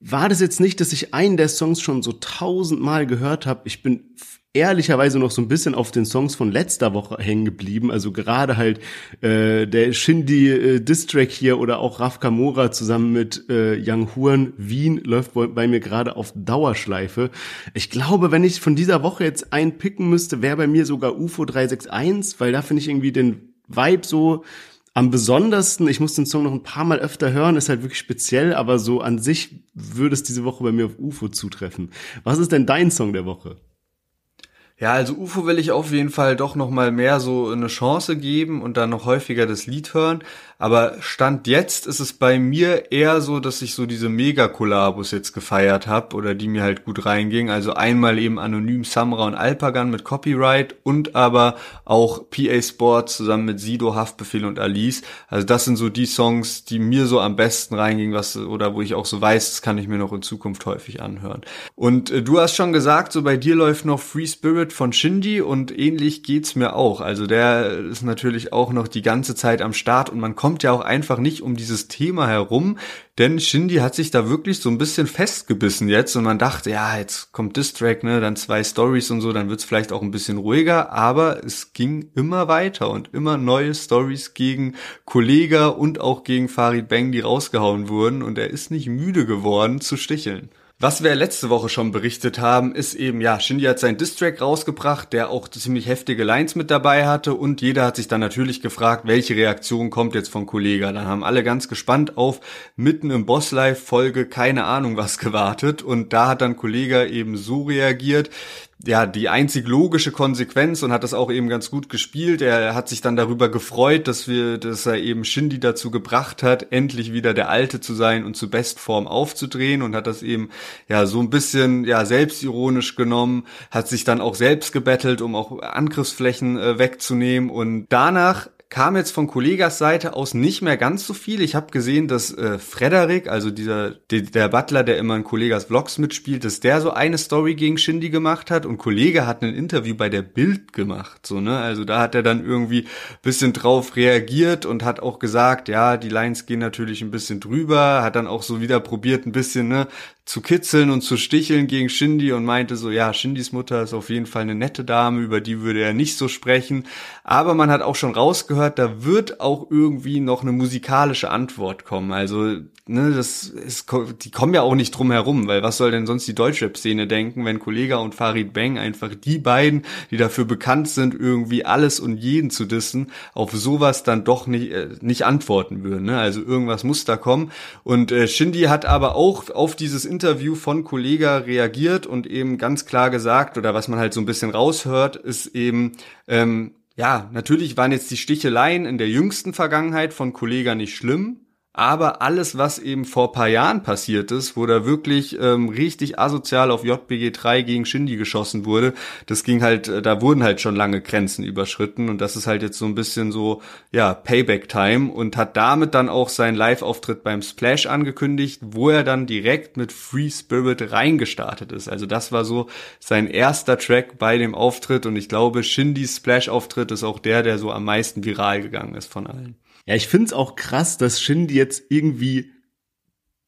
war das jetzt nicht, dass ich einen der Songs schon so tausendmal gehört habe. Ich bin ehrlicherweise noch so ein bisschen auf den Songs von letzter Woche hängen geblieben. Also gerade halt äh, der Shindy äh, Distrack hier oder auch Raf Kamora zusammen mit äh, Young Huan Wien läuft bei mir gerade auf Dauerschleife. Ich glaube, wenn ich von dieser Woche jetzt einen picken müsste, wäre bei mir sogar UFO 361, weil da finde ich irgendwie den Vibe so am besondersten, ich muss den Song noch ein paar Mal öfter hören, ist halt wirklich speziell, aber so an sich würde es diese Woche bei mir auf UFO zutreffen. Was ist denn dein Song der Woche? Ja, also UFO will ich auf jeden Fall doch noch mal mehr so eine Chance geben und dann noch häufiger das Lied hören. Aber Stand jetzt ist es bei mir eher so, dass ich so diese Mega-Kollabos jetzt gefeiert habe oder die mir halt gut reingingen. Also einmal eben anonym Samra und Alpagan mit Copyright und aber auch PA Sports zusammen mit Sido, Haftbefehl und Alice. Also das sind so die Songs, die mir so am besten reingingen, was oder wo ich auch so weiß, das kann ich mir noch in Zukunft häufig anhören. Und äh, du hast schon gesagt, so bei dir läuft noch Free Spirit von Shinji und ähnlich geht's mir auch. Also der ist natürlich auch noch die ganze Zeit am Start und man kommt ja auch einfach nicht um dieses Thema herum, denn Shindy hat sich da wirklich so ein bisschen festgebissen jetzt und man dachte, ja, jetzt kommt Distrack, ne, dann zwei Stories und so, dann wird's vielleicht auch ein bisschen ruhiger, aber es ging immer weiter und immer neue Stories gegen Kollega und auch gegen Farid Bang, die rausgehauen wurden und er ist nicht müde geworden zu sticheln. Was wir letzte Woche schon berichtet haben, ist eben, ja, Shindy hat seinen Distrack rausgebracht, der auch ziemlich heftige Lines mit dabei hatte und jeder hat sich dann natürlich gefragt, welche Reaktion kommt jetzt von Kollega. Dann haben alle ganz gespannt auf mitten im Boss Live Folge keine Ahnung was gewartet und da hat dann Kollega eben so reagiert, ja, die einzig logische Konsequenz und hat das auch eben ganz gut gespielt. Er hat sich dann darüber gefreut, dass wir, dass er eben Shindy dazu gebracht hat, endlich wieder der Alte zu sein und zu Bestform aufzudrehen und hat das eben, ja, so ein bisschen, ja, selbstironisch genommen, hat sich dann auch selbst gebettelt, um auch Angriffsflächen äh, wegzunehmen und danach kam jetzt von Kollegas Seite aus nicht mehr ganz so viel. Ich habe gesehen, dass äh, Frederik, also dieser der, der Butler, der immer in Kollegas Vlogs mitspielt, dass der so eine Story gegen Shindy gemacht hat und Kollege hat ein Interview bei der Bild gemacht, so ne? Also da hat er dann irgendwie bisschen drauf reagiert und hat auch gesagt, ja, die Lines gehen natürlich ein bisschen drüber, hat dann auch so wieder probiert ein bisschen ne zu kitzeln und zu sticheln gegen Shindy und meinte so, ja, Shindys Mutter ist auf jeden Fall eine nette Dame, über die würde er nicht so sprechen. Aber man hat auch schon rausgehört, da wird auch irgendwie noch eine musikalische Antwort kommen. Also, ne, das ist, die kommen ja auch nicht drum herum, weil was soll denn sonst die Deutschrap-Szene denken, wenn Kollega und Farid Bang einfach die beiden, die dafür bekannt sind, irgendwie alles und jeden zu dissen, auf sowas dann doch nicht, äh, nicht antworten würden. Ne? Also irgendwas muss da kommen. Und äh, Shindy hat aber auch auf dieses Interview von Kollega reagiert und eben ganz klar gesagt, oder was man halt so ein bisschen raushört, ist eben, ähm, ja, natürlich waren jetzt die Sticheleien in der jüngsten Vergangenheit von Kollega nicht schlimm, aber alles, was eben vor paar Jahren passiert ist, wo da wirklich ähm, richtig asozial auf JBG 3 gegen Shindy geschossen wurde, das ging halt, äh, da wurden halt schon lange Grenzen überschritten und das ist halt jetzt so ein bisschen so, ja, Payback-Time und hat damit dann auch seinen Live-Auftritt beim Splash angekündigt, wo er dann direkt mit Free Spirit reingestartet ist. Also das war so sein erster Track bei dem Auftritt und ich glaube, Shindys Splash-Auftritt ist auch der, der so am meisten viral gegangen ist von allen. Ja, ich find's auch krass, dass Shindy jetzt irgendwie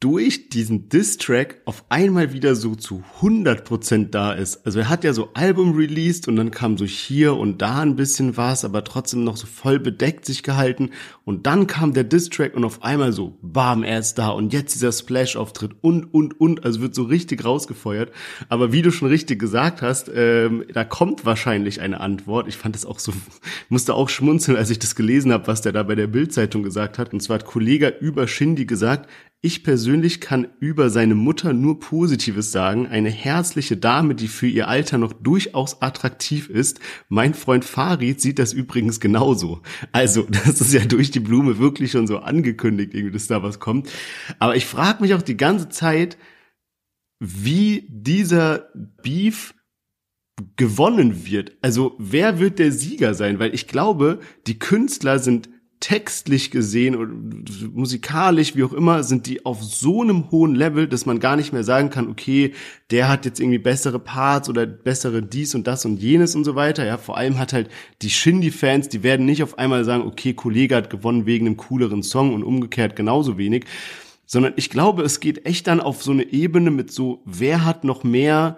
durch diesen Diss-Track auf einmal wieder so zu 100% da ist. Also er hat ja so Album released und dann kam so hier und da ein bisschen was, aber trotzdem noch so voll bedeckt sich gehalten und dann kam der Diss-Track und auf einmal so, bam, er ist da und jetzt dieser Splash-Auftritt und, und, und, also wird so richtig rausgefeuert. Aber wie du schon richtig gesagt hast, ähm, da kommt wahrscheinlich eine Antwort. Ich fand es auch so, musste auch schmunzeln, als ich das gelesen habe, was der da bei der Bild-Zeitung gesagt hat. Und zwar hat Kollege über Shindy gesagt, ich persönlich kann über seine Mutter nur Positives sagen. Eine herzliche Dame, die für ihr Alter noch durchaus attraktiv ist. Mein Freund Farid sieht das übrigens genauso. Also, das ist ja durch die Blume wirklich schon so angekündigt, irgendwie, dass da was kommt. Aber ich frage mich auch die ganze Zeit, wie dieser Beef gewonnen wird. Also wer wird der Sieger sein? Weil ich glaube, die Künstler sind textlich gesehen und musikalisch, wie auch immer, sind die auf so einem hohen Level, dass man gar nicht mehr sagen kann, okay, der hat jetzt irgendwie bessere Parts oder bessere dies und das und jenes und so weiter. Ja, vor allem hat halt die Shindy-Fans, die werden nicht auf einmal sagen, okay, Kollege hat gewonnen wegen einem cooleren Song und umgekehrt genauso wenig, sondern ich glaube, es geht echt dann auf so eine Ebene mit so, wer hat noch mehr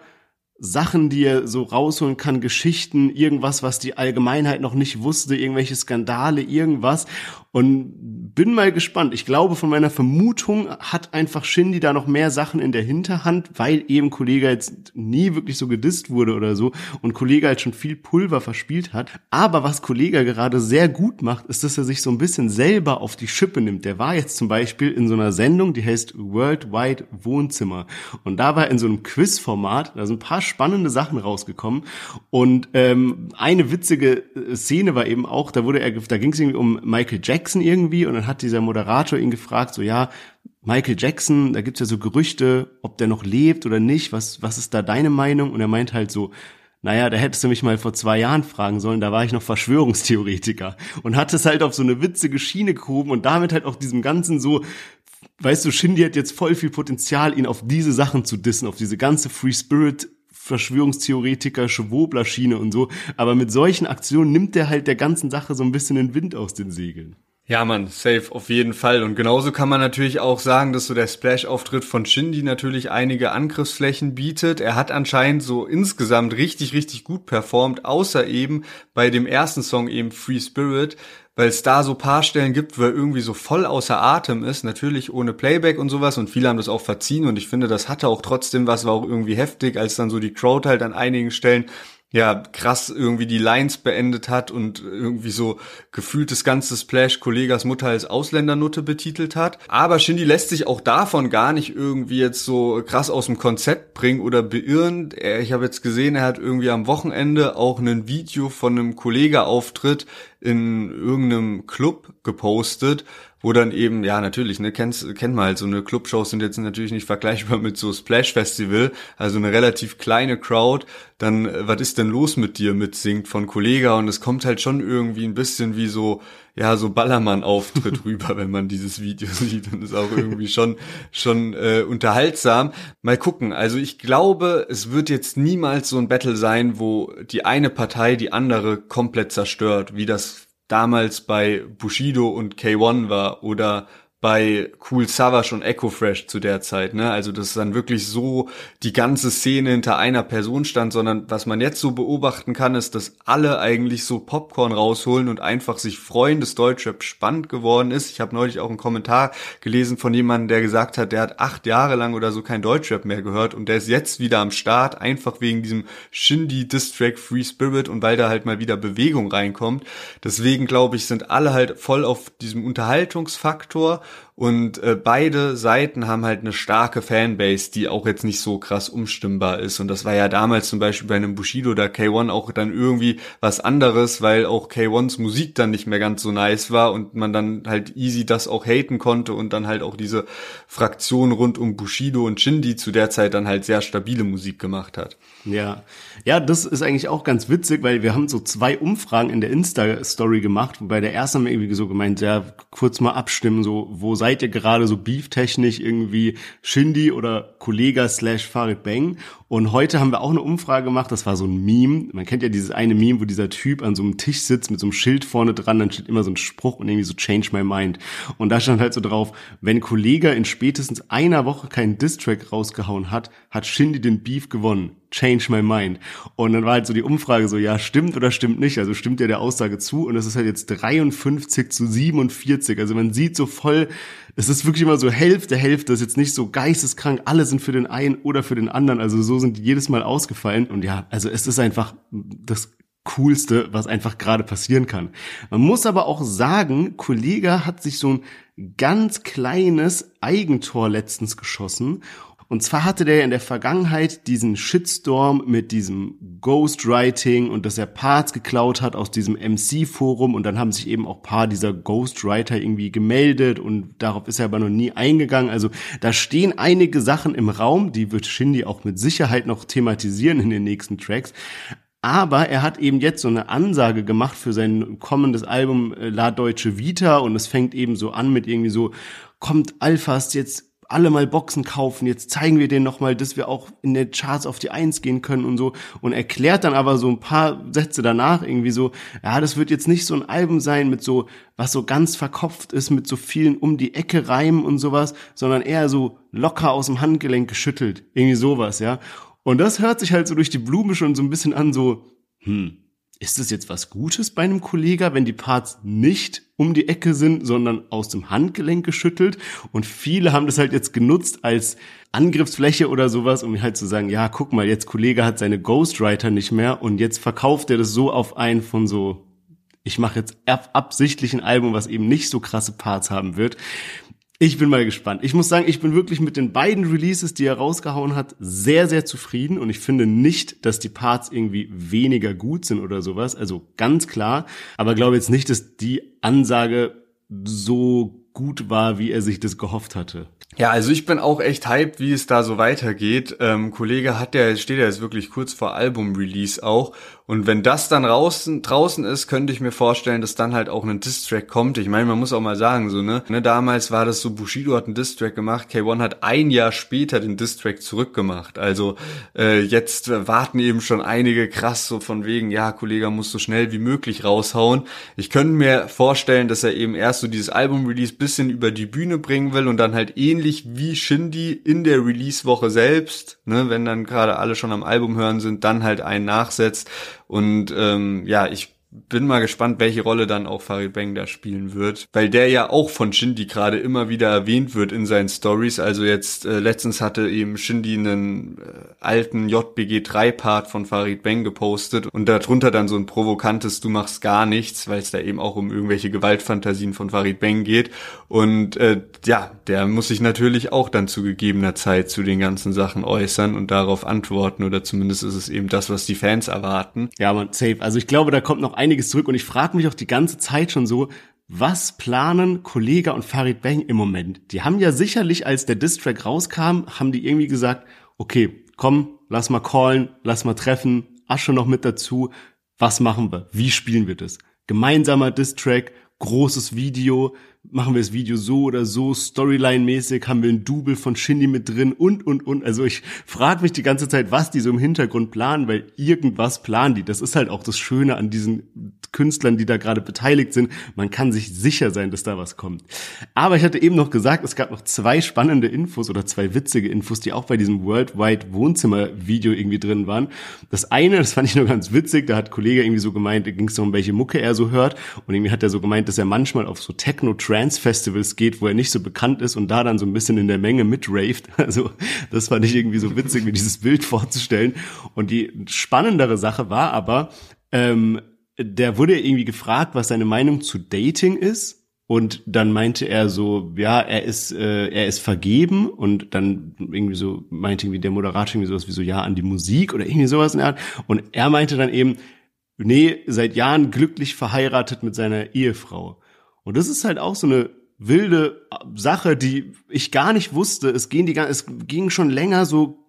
Sachen, die er so rausholen kann, Geschichten, irgendwas, was die Allgemeinheit noch nicht wusste, irgendwelche Skandale, irgendwas. Und bin mal gespannt. Ich glaube, von meiner Vermutung hat einfach Shindy da noch mehr Sachen in der Hinterhand, weil eben Kollege jetzt nie wirklich so gedisst wurde oder so und Kollege halt schon viel Pulver verspielt hat. Aber was Kollege gerade sehr gut macht, ist, dass er sich so ein bisschen selber auf die Schippe nimmt. Der war jetzt zum Beispiel in so einer Sendung, die heißt Worldwide Wohnzimmer. Und da war in so einem Quizformat, da sind ein paar spannende Sachen rausgekommen. Und ähm, eine witzige Szene war eben auch, da wurde er, da ging es irgendwie um Michael Jackson Jackson irgendwie und dann hat dieser Moderator ihn gefragt, so ja, Michael Jackson, da gibt's ja so Gerüchte, ob der noch lebt oder nicht, was, was ist da deine Meinung? Und er meint halt so, naja, da hättest du mich mal vor zwei Jahren fragen sollen, da war ich noch Verschwörungstheoretiker und hat es halt auf so eine witzige Schiene gehoben und damit halt auch diesem ganzen so, weißt du, Shindy hat jetzt voll viel Potenzial, ihn auf diese Sachen zu dissen, auf diese ganze Free Spirit Verschwörungstheoretiker, Schwobler-Schiene und so. Aber mit solchen Aktionen nimmt er halt der ganzen Sache so ein bisschen den Wind aus den Segeln. Ja, man, safe auf jeden Fall. Und genauso kann man natürlich auch sagen, dass so der Splash-Auftritt von Shindy natürlich einige Angriffsflächen bietet. Er hat anscheinend so insgesamt richtig, richtig gut performt, außer eben bei dem ersten Song eben Free Spirit, weil es da so paar Stellen gibt, wo er irgendwie so voll außer Atem ist, natürlich ohne Playback und sowas und viele haben das auch verziehen und ich finde, das hatte auch trotzdem was, war auch irgendwie heftig, als dann so die Crowd halt an einigen Stellen ja krass irgendwie die Lines beendet hat und irgendwie so gefühlt das ganze Splash Kollegas Mutter als Ausländernutte betitelt hat. Aber Shindy lässt sich auch davon gar nicht irgendwie jetzt so krass aus dem Konzept bringen oder beirren. Ich habe jetzt gesehen, er hat irgendwie am Wochenende auch ein Video von einem Kollega-Auftritt in irgendeinem Club gepostet, wo dann eben, ja natürlich, ne, kennt, kennt man halt, so eine Clubshows sind jetzt natürlich nicht vergleichbar mit so Splash Festival, also eine relativ kleine Crowd, dann, äh, was ist denn los mit dir, mitsingt von Kollega? Und es kommt halt schon irgendwie ein bisschen wie so, ja, so Ballermann-Auftritt rüber, wenn man dieses Video sieht. Und ist auch irgendwie schon, schon äh, unterhaltsam. Mal gucken, also ich glaube, es wird jetzt niemals so ein Battle sein, wo die eine Partei die andere komplett zerstört, wie das damals bei Bushido und K1 war oder bei Cool Savage und Echo Fresh zu der Zeit, ne? Also dass dann wirklich so die ganze Szene hinter einer Person stand, sondern was man jetzt so beobachten kann, ist, dass alle eigentlich so Popcorn rausholen und einfach sich freuen, dass Deutschrap spannend geworden ist. Ich habe neulich auch einen Kommentar gelesen von jemandem, der gesagt hat, der hat acht Jahre lang oder so kein Deutschrap mehr gehört und der ist jetzt wieder am Start, einfach wegen diesem Shindy Distrack Free Spirit und weil da halt mal wieder Bewegung reinkommt. Deswegen glaube ich, sind alle halt voll auf diesem Unterhaltungsfaktor und äh, beide Seiten haben halt eine starke Fanbase, die auch jetzt nicht so krass umstimmbar ist. Und das war ja damals zum Beispiel bei einem Bushido oder K1 auch dann irgendwie was anderes, weil auch K1s Musik dann nicht mehr ganz so nice war und man dann halt easy das auch haten konnte und dann halt auch diese Fraktion rund um Bushido und Shindy zu der Zeit dann halt sehr stabile Musik gemacht hat. Ja, ja, das ist eigentlich auch ganz witzig, weil wir haben so zwei Umfragen in der Insta-Story gemacht, wobei der erste haben wir irgendwie so gemeint, ja, kurz mal abstimmen, so, wo seid ihr gerade so beeftechnisch irgendwie Shindy oder Kollega slash Farid Bang? Und heute haben wir auch eine Umfrage gemacht, das war so ein Meme. Man kennt ja dieses eine Meme, wo dieser Typ an so einem Tisch sitzt mit so einem Schild vorne dran, dann steht immer so ein Spruch und irgendwie so Change my mind. Und da stand halt so drauf, wenn Kollega in spätestens einer Woche keinen Distrack rausgehauen hat, hat Shindy den Beef gewonnen. Change my mind. Und dann war halt so die Umfrage so, ja, stimmt oder stimmt nicht? Also stimmt ja der Aussage zu und es ist halt jetzt 53 zu 47. Also man sieht so voll, es ist wirklich immer so Hälfte, Hälfte, ist jetzt nicht so geisteskrank, alle sind für den einen oder für den anderen. Also so sind die jedes Mal ausgefallen. Und ja, also es ist einfach das Coolste, was einfach gerade passieren kann. Man muss aber auch sagen, Kollege hat sich so ein ganz kleines Eigentor letztens geschossen und zwar hatte der in der Vergangenheit diesen Shitstorm mit diesem Ghostwriting und dass er Parts geklaut hat aus diesem MC-Forum und dann haben sich eben auch paar dieser Ghostwriter irgendwie gemeldet und darauf ist er aber noch nie eingegangen. Also da stehen einige Sachen im Raum, die wird Shindy auch mit Sicherheit noch thematisieren in den nächsten Tracks. Aber er hat eben jetzt so eine Ansage gemacht für sein kommendes Album äh, La Deutsche Vita und es fängt eben so an mit irgendwie so, kommt Alphas jetzt alle mal Boxen kaufen, jetzt zeigen wir denen nochmal, dass wir auch in den Charts auf die Eins gehen können und so und erklärt dann aber so ein paar Sätze danach irgendwie so, ja, das wird jetzt nicht so ein Album sein mit so, was so ganz verkopft ist, mit so vielen um die Ecke Reimen und sowas, sondern eher so locker aus dem Handgelenk geschüttelt, irgendwie sowas, ja. Und das hört sich halt so durch die Blume schon so ein bisschen an so, hm, ist das jetzt was Gutes bei einem Kollega, wenn die Parts nicht um die Ecke sind, sondern aus dem Handgelenk geschüttelt? Und viele haben das halt jetzt genutzt als Angriffsfläche oder sowas, um halt zu sagen, ja, guck mal, jetzt Kollege hat seine Ghostwriter nicht mehr und jetzt verkauft er das so auf einen von so, ich mache jetzt absichtlich ein Album, was eben nicht so krasse Parts haben wird. Ich bin mal gespannt. Ich muss sagen, ich bin wirklich mit den beiden Releases, die er rausgehauen hat, sehr, sehr zufrieden. Und ich finde nicht, dass die Parts irgendwie weniger gut sind oder sowas. Also ganz klar. Aber glaube jetzt nicht, dass die Ansage so gut war, wie er sich das gehofft hatte. Ja, also ich bin auch echt hyped, wie es da so weitergeht. Ähm, Kollege hat ja, steht ja jetzt wirklich kurz vor Album-Release auch und wenn das dann draußen, draußen ist, könnte ich mir vorstellen, dass dann halt auch ein Distrack kommt. Ich meine, man muss auch mal sagen, so, ne, ne damals war das so, Bushido hat einen Distrack gemacht, K1 hat ein Jahr später den Distrack zurückgemacht. Also äh, jetzt warten eben schon einige krass so von wegen, ja, Kollege muss so schnell wie möglich raushauen. Ich könnte mir vorstellen, dass er eben erst so dieses Album-Release bisschen über die Bühne bringen will und dann halt ähnlich wie Shindy in der Release-Woche selbst, ne, wenn dann gerade alle schon am Album hören sind, dann halt einen nachsetzt und ähm, ja, ich bin mal gespannt, welche Rolle dann auch Farid Bang da spielen wird, weil der ja auch von Shindy gerade immer wieder erwähnt wird in seinen Stories. Also jetzt äh, letztens hatte eben Shindy einen äh, alten JBG 3 Part von Farid Bang gepostet und darunter dann so ein provokantes Du machst gar nichts, weil es da eben auch um irgendwelche Gewaltfantasien von Farid Bang geht und äh, ja, der muss sich natürlich auch dann zu gegebener Zeit zu den ganzen Sachen äußern und darauf antworten oder zumindest ist es eben das, was die Fans erwarten. Ja, man safe. Also ich glaube, da kommt noch einiges zurück und ich frage mich auch die ganze Zeit schon so, was planen Kollega und Farid Bang im Moment? Die haben ja sicherlich, als der Distrack rauskam, haben die irgendwie gesagt, okay, komm, lass mal callen, lass mal treffen, Asche noch mit dazu. Was machen wir? Wie spielen wir das? Gemeinsamer Distrack, großes Video, machen wir das Video so oder so, Storyline-mäßig, haben wir ein Double von Shindy mit drin und, und, und. Also ich frage mich die ganze Zeit, was die so im Hintergrund planen, weil irgendwas planen die. Das ist halt auch das Schöne an diesen Künstlern, die da gerade beteiligt sind. Man kann sich sicher sein, dass da was kommt. Aber ich hatte eben noch gesagt, es gab noch zwei spannende Infos oder zwei witzige Infos, die auch bei diesem Worldwide Wohnzimmer-Video irgendwie drin waren. Das eine, das fand ich nur ganz witzig, da hat Kollege irgendwie so gemeint, da ging es um welche Mucke er so hört und irgendwie hat er so gemeint, dass er manchmal auf so Techno-Tracks Trance-Festivals geht, wo er nicht so bekannt ist und da dann so ein bisschen in der Menge mitraved. Also das fand ich irgendwie so witzig, mir dieses Bild vorzustellen. Und die spannendere Sache war aber, ähm, der wurde irgendwie gefragt, was seine Meinung zu Dating ist. Und dann meinte er so, ja, er ist, äh, er ist vergeben und dann irgendwie so meinte irgendwie der Moderator irgendwie sowas wie so, ja, an die Musik oder irgendwie sowas in der Art. Und er meinte dann eben, nee, seit Jahren glücklich verheiratet mit seiner Ehefrau. Und das ist halt auch so eine wilde Sache, die ich gar nicht wusste. Es ging die es ging schon länger so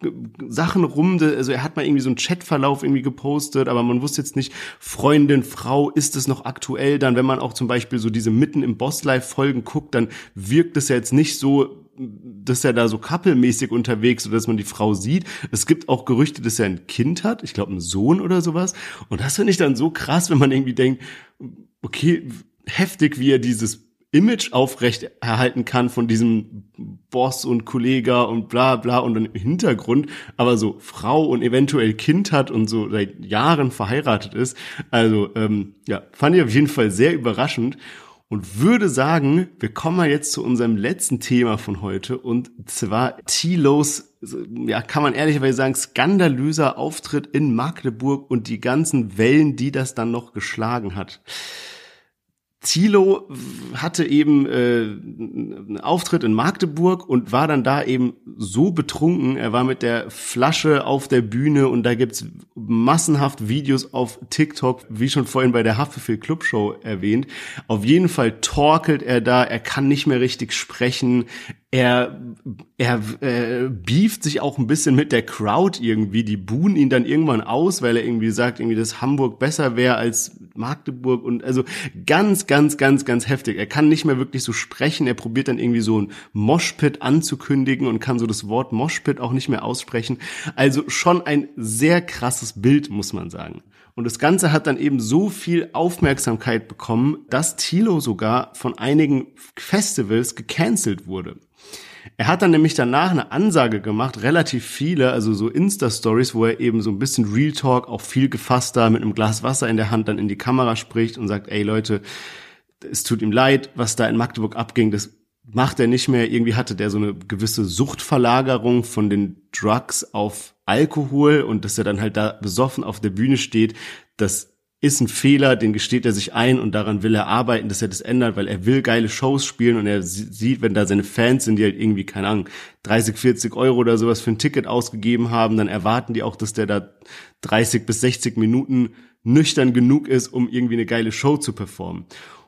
Sachen rum, also er hat mal irgendwie so einen Chatverlauf irgendwie gepostet, aber man wusste jetzt nicht, Freundin, Frau, ist es noch aktuell? Dann, wenn man auch zum Beispiel so diese mitten im Boss Life Folgen guckt, dann wirkt es ja jetzt nicht so, dass er da so kappelmäßig unterwegs, oder dass man die Frau sieht. Es gibt auch Gerüchte, dass er ein Kind hat, ich glaube einen Sohn oder sowas. Und das finde ich dann so krass, wenn man irgendwie denkt, okay, heftig, wie er dieses Image aufrecht erhalten kann von diesem Boss und Kollege und bla bla und im Hintergrund aber so Frau und eventuell Kind hat und so seit Jahren verheiratet ist. Also ähm, ja, fand ich auf jeden Fall sehr überraschend und würde sagen, wir kommen mal jetzt zu unserem letzten Thema von heute und zwar Tilos, ja, kann man ehrlicherweise sagen, skandalöser Auftritt in Magdeburg und die ganzen Wellen, die das dann noch geschlagen hat. Thilo hatte eben äh, einen Auftritt in Magdeburg und war dann da eben so betrunken. Er war mit der Flasche auf der Bühne und da gibt's massenhaft Videos auf TikTok, wie schon vorhin bei der Haftbefehl Club Show erwähnt. Auf jeden Fall torkelt er da, er kann nicht mehr richtig sprechen er er äh, beeft sich auch ein bisschen mit der Crowd irgendwie. Die buhen ihn dann irgendwann aus, weil er irgendwie sagt, irgendwie, dass Hamburg besser wäre als Magdeburg und also ganz, ganz, ganz, ganz heftig. Er kann nicht mehr wirklich so sprechen. Er probiert dann irgendwie so ein Moshpit anzukündigen und kann so das Wort Moshpit auch nicht mehr aussprechen. Also schon ein sehr krasses Bild, muss man sagen. Und das Ganze hat dann eben so viel Aufmerksamkeit bekommen, dass Tilo sogar von einigen Festivals gecancelt wurde. Er hat dann nämlich danach eine Ansage gemacht, relativ viele, also so Insta-Stories, wo er eben so ein bisschen Real Talk, auch viel gefasster, mit einem Glas Wasser in der Hand dann in die Kamera spricht und sagt, ey Leute, es tut ihm leid, was da in Magdeburg abging, das macht er nicht mehr. Irgendwie hatte der so eine gewisse Suchtverlagerung von den Drugs auf Alkohol und dass er dann halt da besoffen auf der Bühne steht, das ist ein Fehler, den gesteht er sich ein und daran will er arbeiten, dass er das ändert, weil er will geile Shows spielen und er sieht, wenn da seine Fans sind, die halt irgendwie, keine Ahnung, 30, 40 Euro oder sowas für ein Ticket ausgegeben haben, dann erwarten die auch, dass der da 30 bis 60 Minuten nüchtern genug ist, um irgendwie eine geile Show zu performen.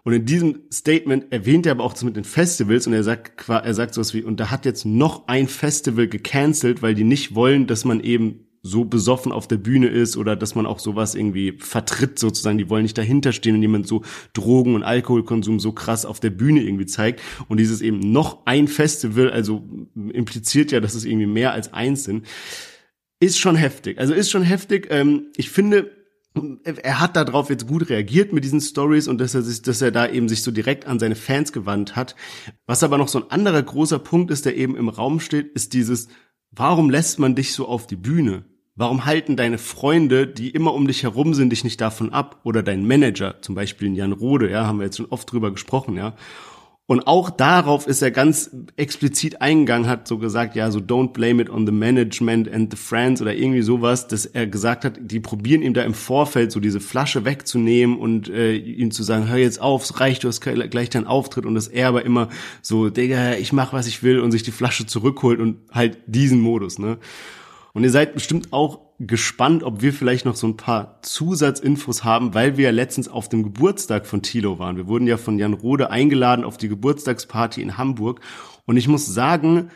Und in diesem Statement erwähnt er aber auch das mit den Festivals und er sagt, er sagt sowas wie, und da hat jetzt noch ein Festival gecancelt, weil die nicht wollen, dass man eben so besoffen auf der Bühne ist oder dass man auch sowas irgendwie vertritt sozusagen. Die wollen nicht dahinter stehen und jemand so Drogen- und Alkoholkonsum so krass auf der Bühne irgendwie zeigt. Und dieses eben noch ein Festival, also impliziert ja, dass es irgendwie mehr als eins sind, ist schon heftig. Also ist schon heftig. Ähm, ich finde, er hat darauf jetzt gut reagiert mit diesen Stories und dass er sich, dass er da eben sich so direkt an seine Fans gewandt hat. Was aber noch so ein anderer großer Punkt ist, der eben im Raum steht, ist dieses, warum lässt man dich so auf die Bühne? Warum halten deine Freunde, die immer um dich herum sind, dich nicht davon ab? Oder dein Manager, zum Beispiel Jan Rode, ja, haben wir jetzt schon oft drüber gesprochen, ja. Und auch darauf ist er ganz explizit eingegangen, hat so gesagt, ja, so don't blame it on the management and the friends oder irgendwie sowas, dass er gesagt hat, die probieren ihm da im Vorfeld so diese Flasche wegzunehmen und äh, ihm zu sagen, hör jetzt auf, es reicht, du hast gleich deinen Auftritt und dass er aber immer so, Digga, ich mach, was ich will und sich die Flasche zurückholt und halt diesen Modus, ne. Und ihr seid bestimmt auch gespannt, ob wir vielleicht noch so ein paar Zusatzinfos haben, weil wir ja letztens auf dem Geburtstag von Thilo waren. Wir wurden ja von Jan Rode eingeladen auf die Geburtstagsparty in Hamburg. Und ich muss sagen,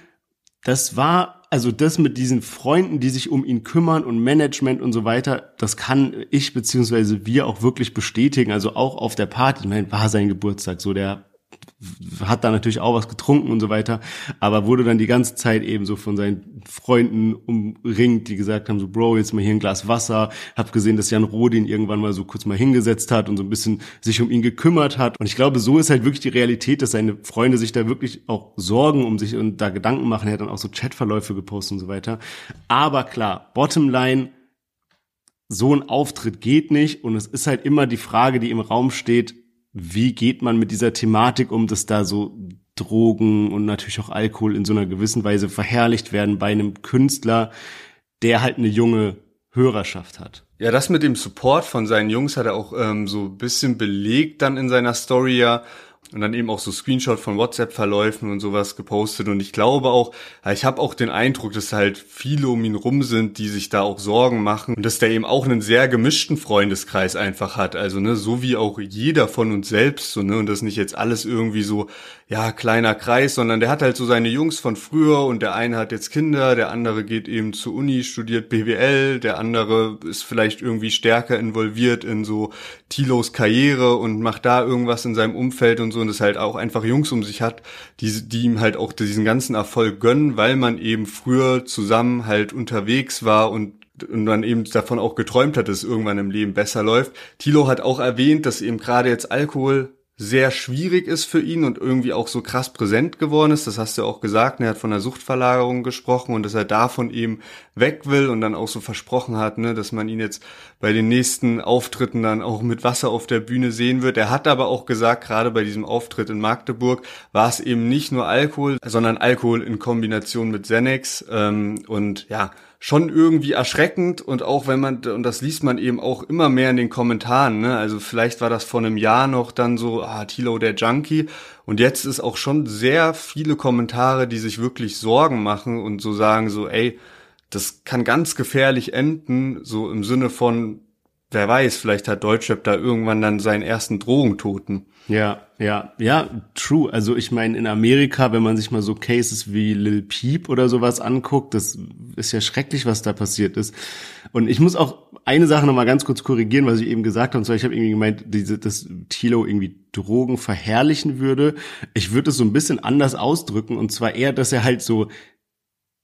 das war, also das mit diesen Freunden, die sich um ihn kümmern und Management und so weiter, das kann ich beziehungsweise wir auch wirklich bestätigen. Also auch auf der Party, ich meine, war sein Geburtstag, so der hat da natürlich auch was getrunken und so weiter, aber wurde dann die ganze Zeit eben so von seinen Freunden umringt, die gesagt haben, so Bro, jetzt mal hier ein Glas Wasser. Hab gesehen, dass Jan Rodin irgendwann mal so kurz mal hingesetzt hat und so ein bisschen sich um ihn gekümmert hat. Und ich glaube, so ist halt wirklich die Realität, dass seine Freunde sich da wirklich auch sorgen um sich und da Gedanken machen. Er hat dann auch so Chatverläufe gepostet und so weiter. Aber klar, Bottomline, so ein Auftritt geht nicht und es ist halt immer die Frage, die im Raum steht, wie geht man mit dieser Thematik um, dass da so Drogen und natürlich auch Alkohol in so einer gewissen Weise verherrlicht werden bei einem Künstler, der halt eine junge Hörerschaft hat. Ja, das mit dem Support von seinen Jungs hat er auch ähm, so bisschen belegt dann in seiner Story ja und dann eben auch so Screenshot von WhatsApp-Verläufen und sowas gepostet. Und ich glaube auch, ich habe auch den Eindruck, dass halt viele um ihn rum sind, die sich da auch Sorgen machen und dass der eben auch einen sehr gemischten Freundeskreis einfach hat. Also ne, so wie auch jeder von uns selbst, so ne, und das nicht jetzt alles irgendwie so ja, kleiner Kreis, sondern der hat halt so seine Jungs von früher und der eine hat jetzt Kinder, der andere geht eben zur Uni, studiert BWL, der andere ist vielleicht irgendwie stärker involviert in so Tilos Karriere und macht da irgendwas in seinem Umfeld und so und es halt auch einfach Jungs um sich hat, die, die ihm halt auch diesen ganzen Erfolg gönnen, weil man eben früher zusammen halt unterwegs war und und dann eben davon auch geträumt hat, dass es irgendwann im Leben besser läuft. Tilo hat auch erwähnt, dass eben gerade jetzt Alkohol sehr schwierig ist für ihn und irgendwie auch so krass präsent geworden ist. Das hast du auch gesagt. Er hat von der Suchtverlagerung gesprochen und dass er davon eben weg will und dann auch so versprochen hat, ne, dass man ihn jetzt bei den nächsten Auftritten dann auch mit Wasser auf der Bühne sehen wird. Er hat aber auch gesagt, gerade bei diesem Auftritt in Magdeburg war es eben nicht nur Alkohol, sondern Alkohol in Kombination mit Xanax ähm, und ja, schon irgendwie erschreckend und auch wenn man, und das liest man eben auch immer mehr in den Kommentaren, ne? also vielleicht war das vor einem Jahr noch dann so, ah, Tilo der Junkie und jetzt ist auch schon sehr viele Kommentare, die sich wirklich Sorgen machen und so sagen so, ey, das kann ganz gefährlich enden, so im Sinne von, wer weiß, vielleicht hat Deutschrap da irgendwann dann seinen ersten Drogentoten. Ja, ja, ja, true. Also ich meine, in Amerika, wenn man sich mal so Cases wie Lil Peep oder sowas anguckt, das ist ja schrecklich, was da passiert ist. Und ich muss auch eine Sache nochmal ganz kurz korrigieren, was ich eben gesagt habe. Und zwar, ich habe irgendwie gemeint, diese, dass Tilo irgendwie Drogen verherrlichen würde. Ich würde es so ein bisschen anders ausdrücken. Und zwar eher, dass er halt so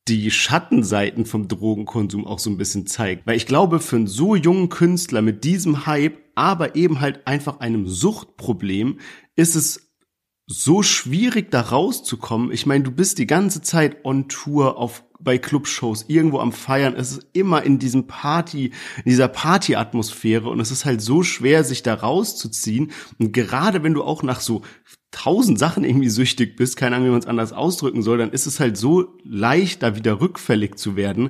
die Schattenseiten vom Drogenkonsum auch so ein bisschen zeigt. Weil ich glaube, für einen so jungen Künstler mit diesem Hype, aber eben halt einfach einem Suchtproblem, ist es so schwierig da rauszukommen. Ich meine, du bist die ganze Zeit on Tour auf bei Clubshows irgendwo am Feiern. Es ist immer in diesem Party, in dieser Partyatmosphäre und es ist halt so schwer, sich da rauszuziehen. Und gerade wenn du auch nach so tausend Sachen irgendwie süchtig bist, keine Ahnung, wie man es anders ausdrücken soll, dann ist es halt so leicht, da wieder rückfällig zu werden.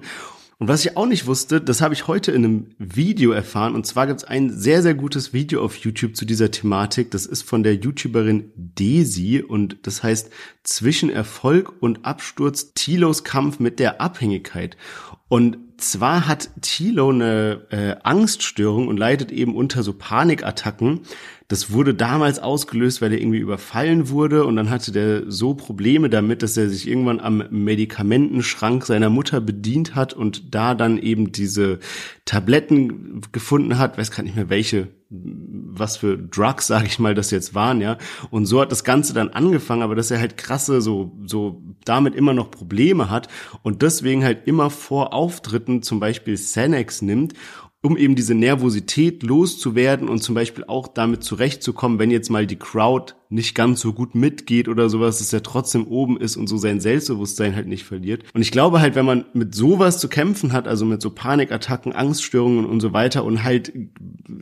Und was ich auch nicht wusste, das habe ich heute in einem Video erfahren. Und zwar gibt es ein sehr, sehr gutes Video auf YouTube zu dieser Thematik. Das ist von der YouTuberin Desi und das heißt Zwischen Erfolg und Absturz Tilos Kampf mit der Abhängigkeit. Und zwar hat Tilo eine äh, Angststörung und leidet eben unter so Panikattacken. Das wurde damals ausgelöst, weil er irgendwie überfallen wurde und dann hatte der so Probleme damit, dass er sich irgendwann am Medikamentenschrank seiner Mutter bedient hat und da dann eben diese Tabletten gefunden hat, weiß gar nicht mehr welche, was für Drugs, sage ich mal, das jetzt waren, ja. Und so hat das Ganze dann angefangen, aber dass er halt krasse, so, so damit immer noch Probleme hat und deswegen halt immer vor Auftritten zum Beispiel Xanax nimmt um eben diese Nervosität loszuwerden und zum Beispiel auch damit zurechtzukommen, wenn jetzt mal die Crowd nicht ganz so gut mitgeht oder sowas, dass er trotzdem oben ist und so sein Selbstbewusstsein halt nicht verliert. Und ich glaube halt, wenn man mit sowas zu kämpfen hat, also mit so Panikattacken, Angststörungen und so weiter und halt,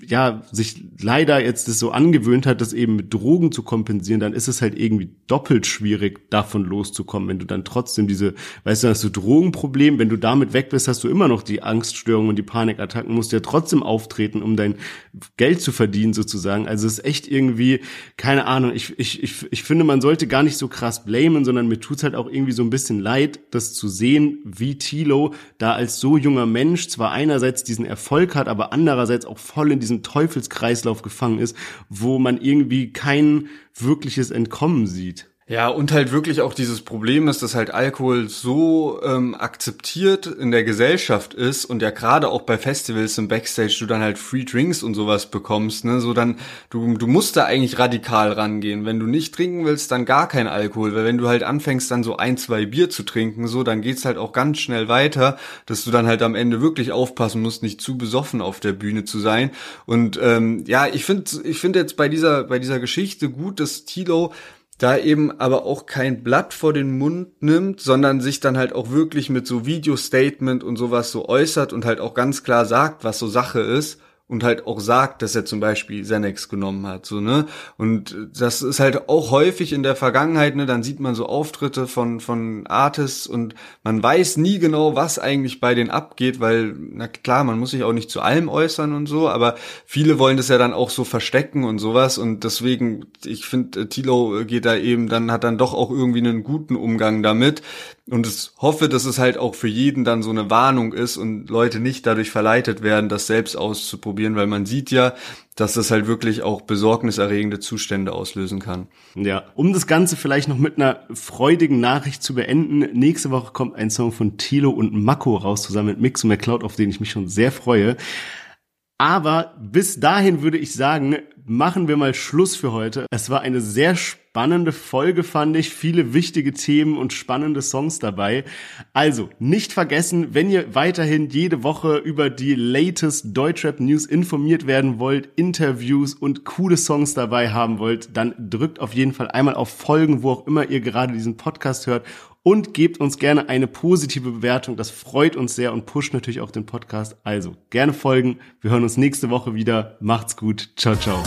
ja, sich leider jetzt das so angewöhnt hat, das eben mit Drogen zu kompensieren, dann ist es halt irgendwie doppelt schwierig, davon loszukommen, wenn du dann trotzdem diese, weißt du, hast du Drogenproblem, wenn du damit weg bist, hast du immer noch die Angststörungen und die Panikattacken, musst ja trotzdem auftreten, um dein Geld zu verdienen sozusagen. Also es ist echt irgendwie, keine Ahnung, ich, ich, ich, ich finde, man sollte gar nicht so krass blamen, sondern mir tut's halt auch irgendwie so ein bisschen leid, das zu sehen, wie Tilo da als so junger Mensch zwar einerseits diesen Erfolg hat, aber andererseits auch voll in diesem Teufelskreislauf gefangen ist, wo man irgendwie kein wirkliches Entkommen sieht. Ja, und halt wirklich auch dieses Problem ist, dass halt Alkohol so ähm, akzeptiert in der Gesellschaft ist und ja gerade auch bei Festivals im Backstage du dann halt Free Drinks und sowas bekommst, ne, so dann, du, du musst da eigentlich radikal rangehen. Wenn du nicht trinken willst, dann gar kein Alkohol, weil wenn du halt anfängst, dann so ein, zwei Bier zu trinken, so, dann geht's halt auch ganz schnell weiter, dass du dann halt am Ende wirklich aufpassen musst, nicht zu besoffen auf der Bühne zu sein. Und ähm, ja, ich finde ich finde jetzt bei dieser, bei dieser Geschichte gut, dass Tilo da eben aber auch kein Blatt vor den Mund nimmt, sondern sich dann halt auch wirklich mit so Video-Statement und sowas so äußert und halt auch ganz klar sagt, was so Sache ist und halt auch sagt, dass er zum Beispiel Xanax genommen hat, so, ne? Und das ist halt auch häufig in der Vergangenheit, ne? Dann sieht man so Auftritte von, von Artists und man weiß nie genau, was eigentlich bei denen abgeht, weil, na klar, man muss sich auch nicht zu allem äußern und so, aber viele wollen das ja dann auch so verstecken und sowas und deswegen, ich finde, Tilo geht da eben, dann hat dann doch auch irgendwie einen guten Umgang damit, und ich hoffe, dass es halt auch für jeden dann so eine Warnung ist und Leute nicht dadurch verleitet werden, das selbst auszuprobieren, weil man sieht ja, dass das halt wirklich auch besorgniserregende Zustände auslösen kann. Ja, um das Ganze vielleicht noch mit einer freudigen Nachricht zu beenden, nächste Woche kommt ein Song von Tilo und Mako raus, zusammen mit Mix und McCloud, auf den ich mich schon sehr freue. Aber bis dahin würde ich sagen, machen wir mal Schluss für heute. Es war eine sehr spannende Folge, fand ich. Viele wichtige Themen und spannende Songs dabei. Also, nicht vergessen, wenn ihr weiterhin jede Woche über die latest Deutschrap News informiert werden wollt, Interviews und coole Songs dabei haben wollt, dann drückt auf jeden Fall einmal auf Folgen, wo auch immer ihr gerade diesen Podcast hört und gebt uns gerne eine positive Bewertung. Das freut uns sehr und pusht natürlich auch den Podcast. Also gerne folgen. Wir hören uns nächste Woche wieder. Macht's gut. Ciao, ciao.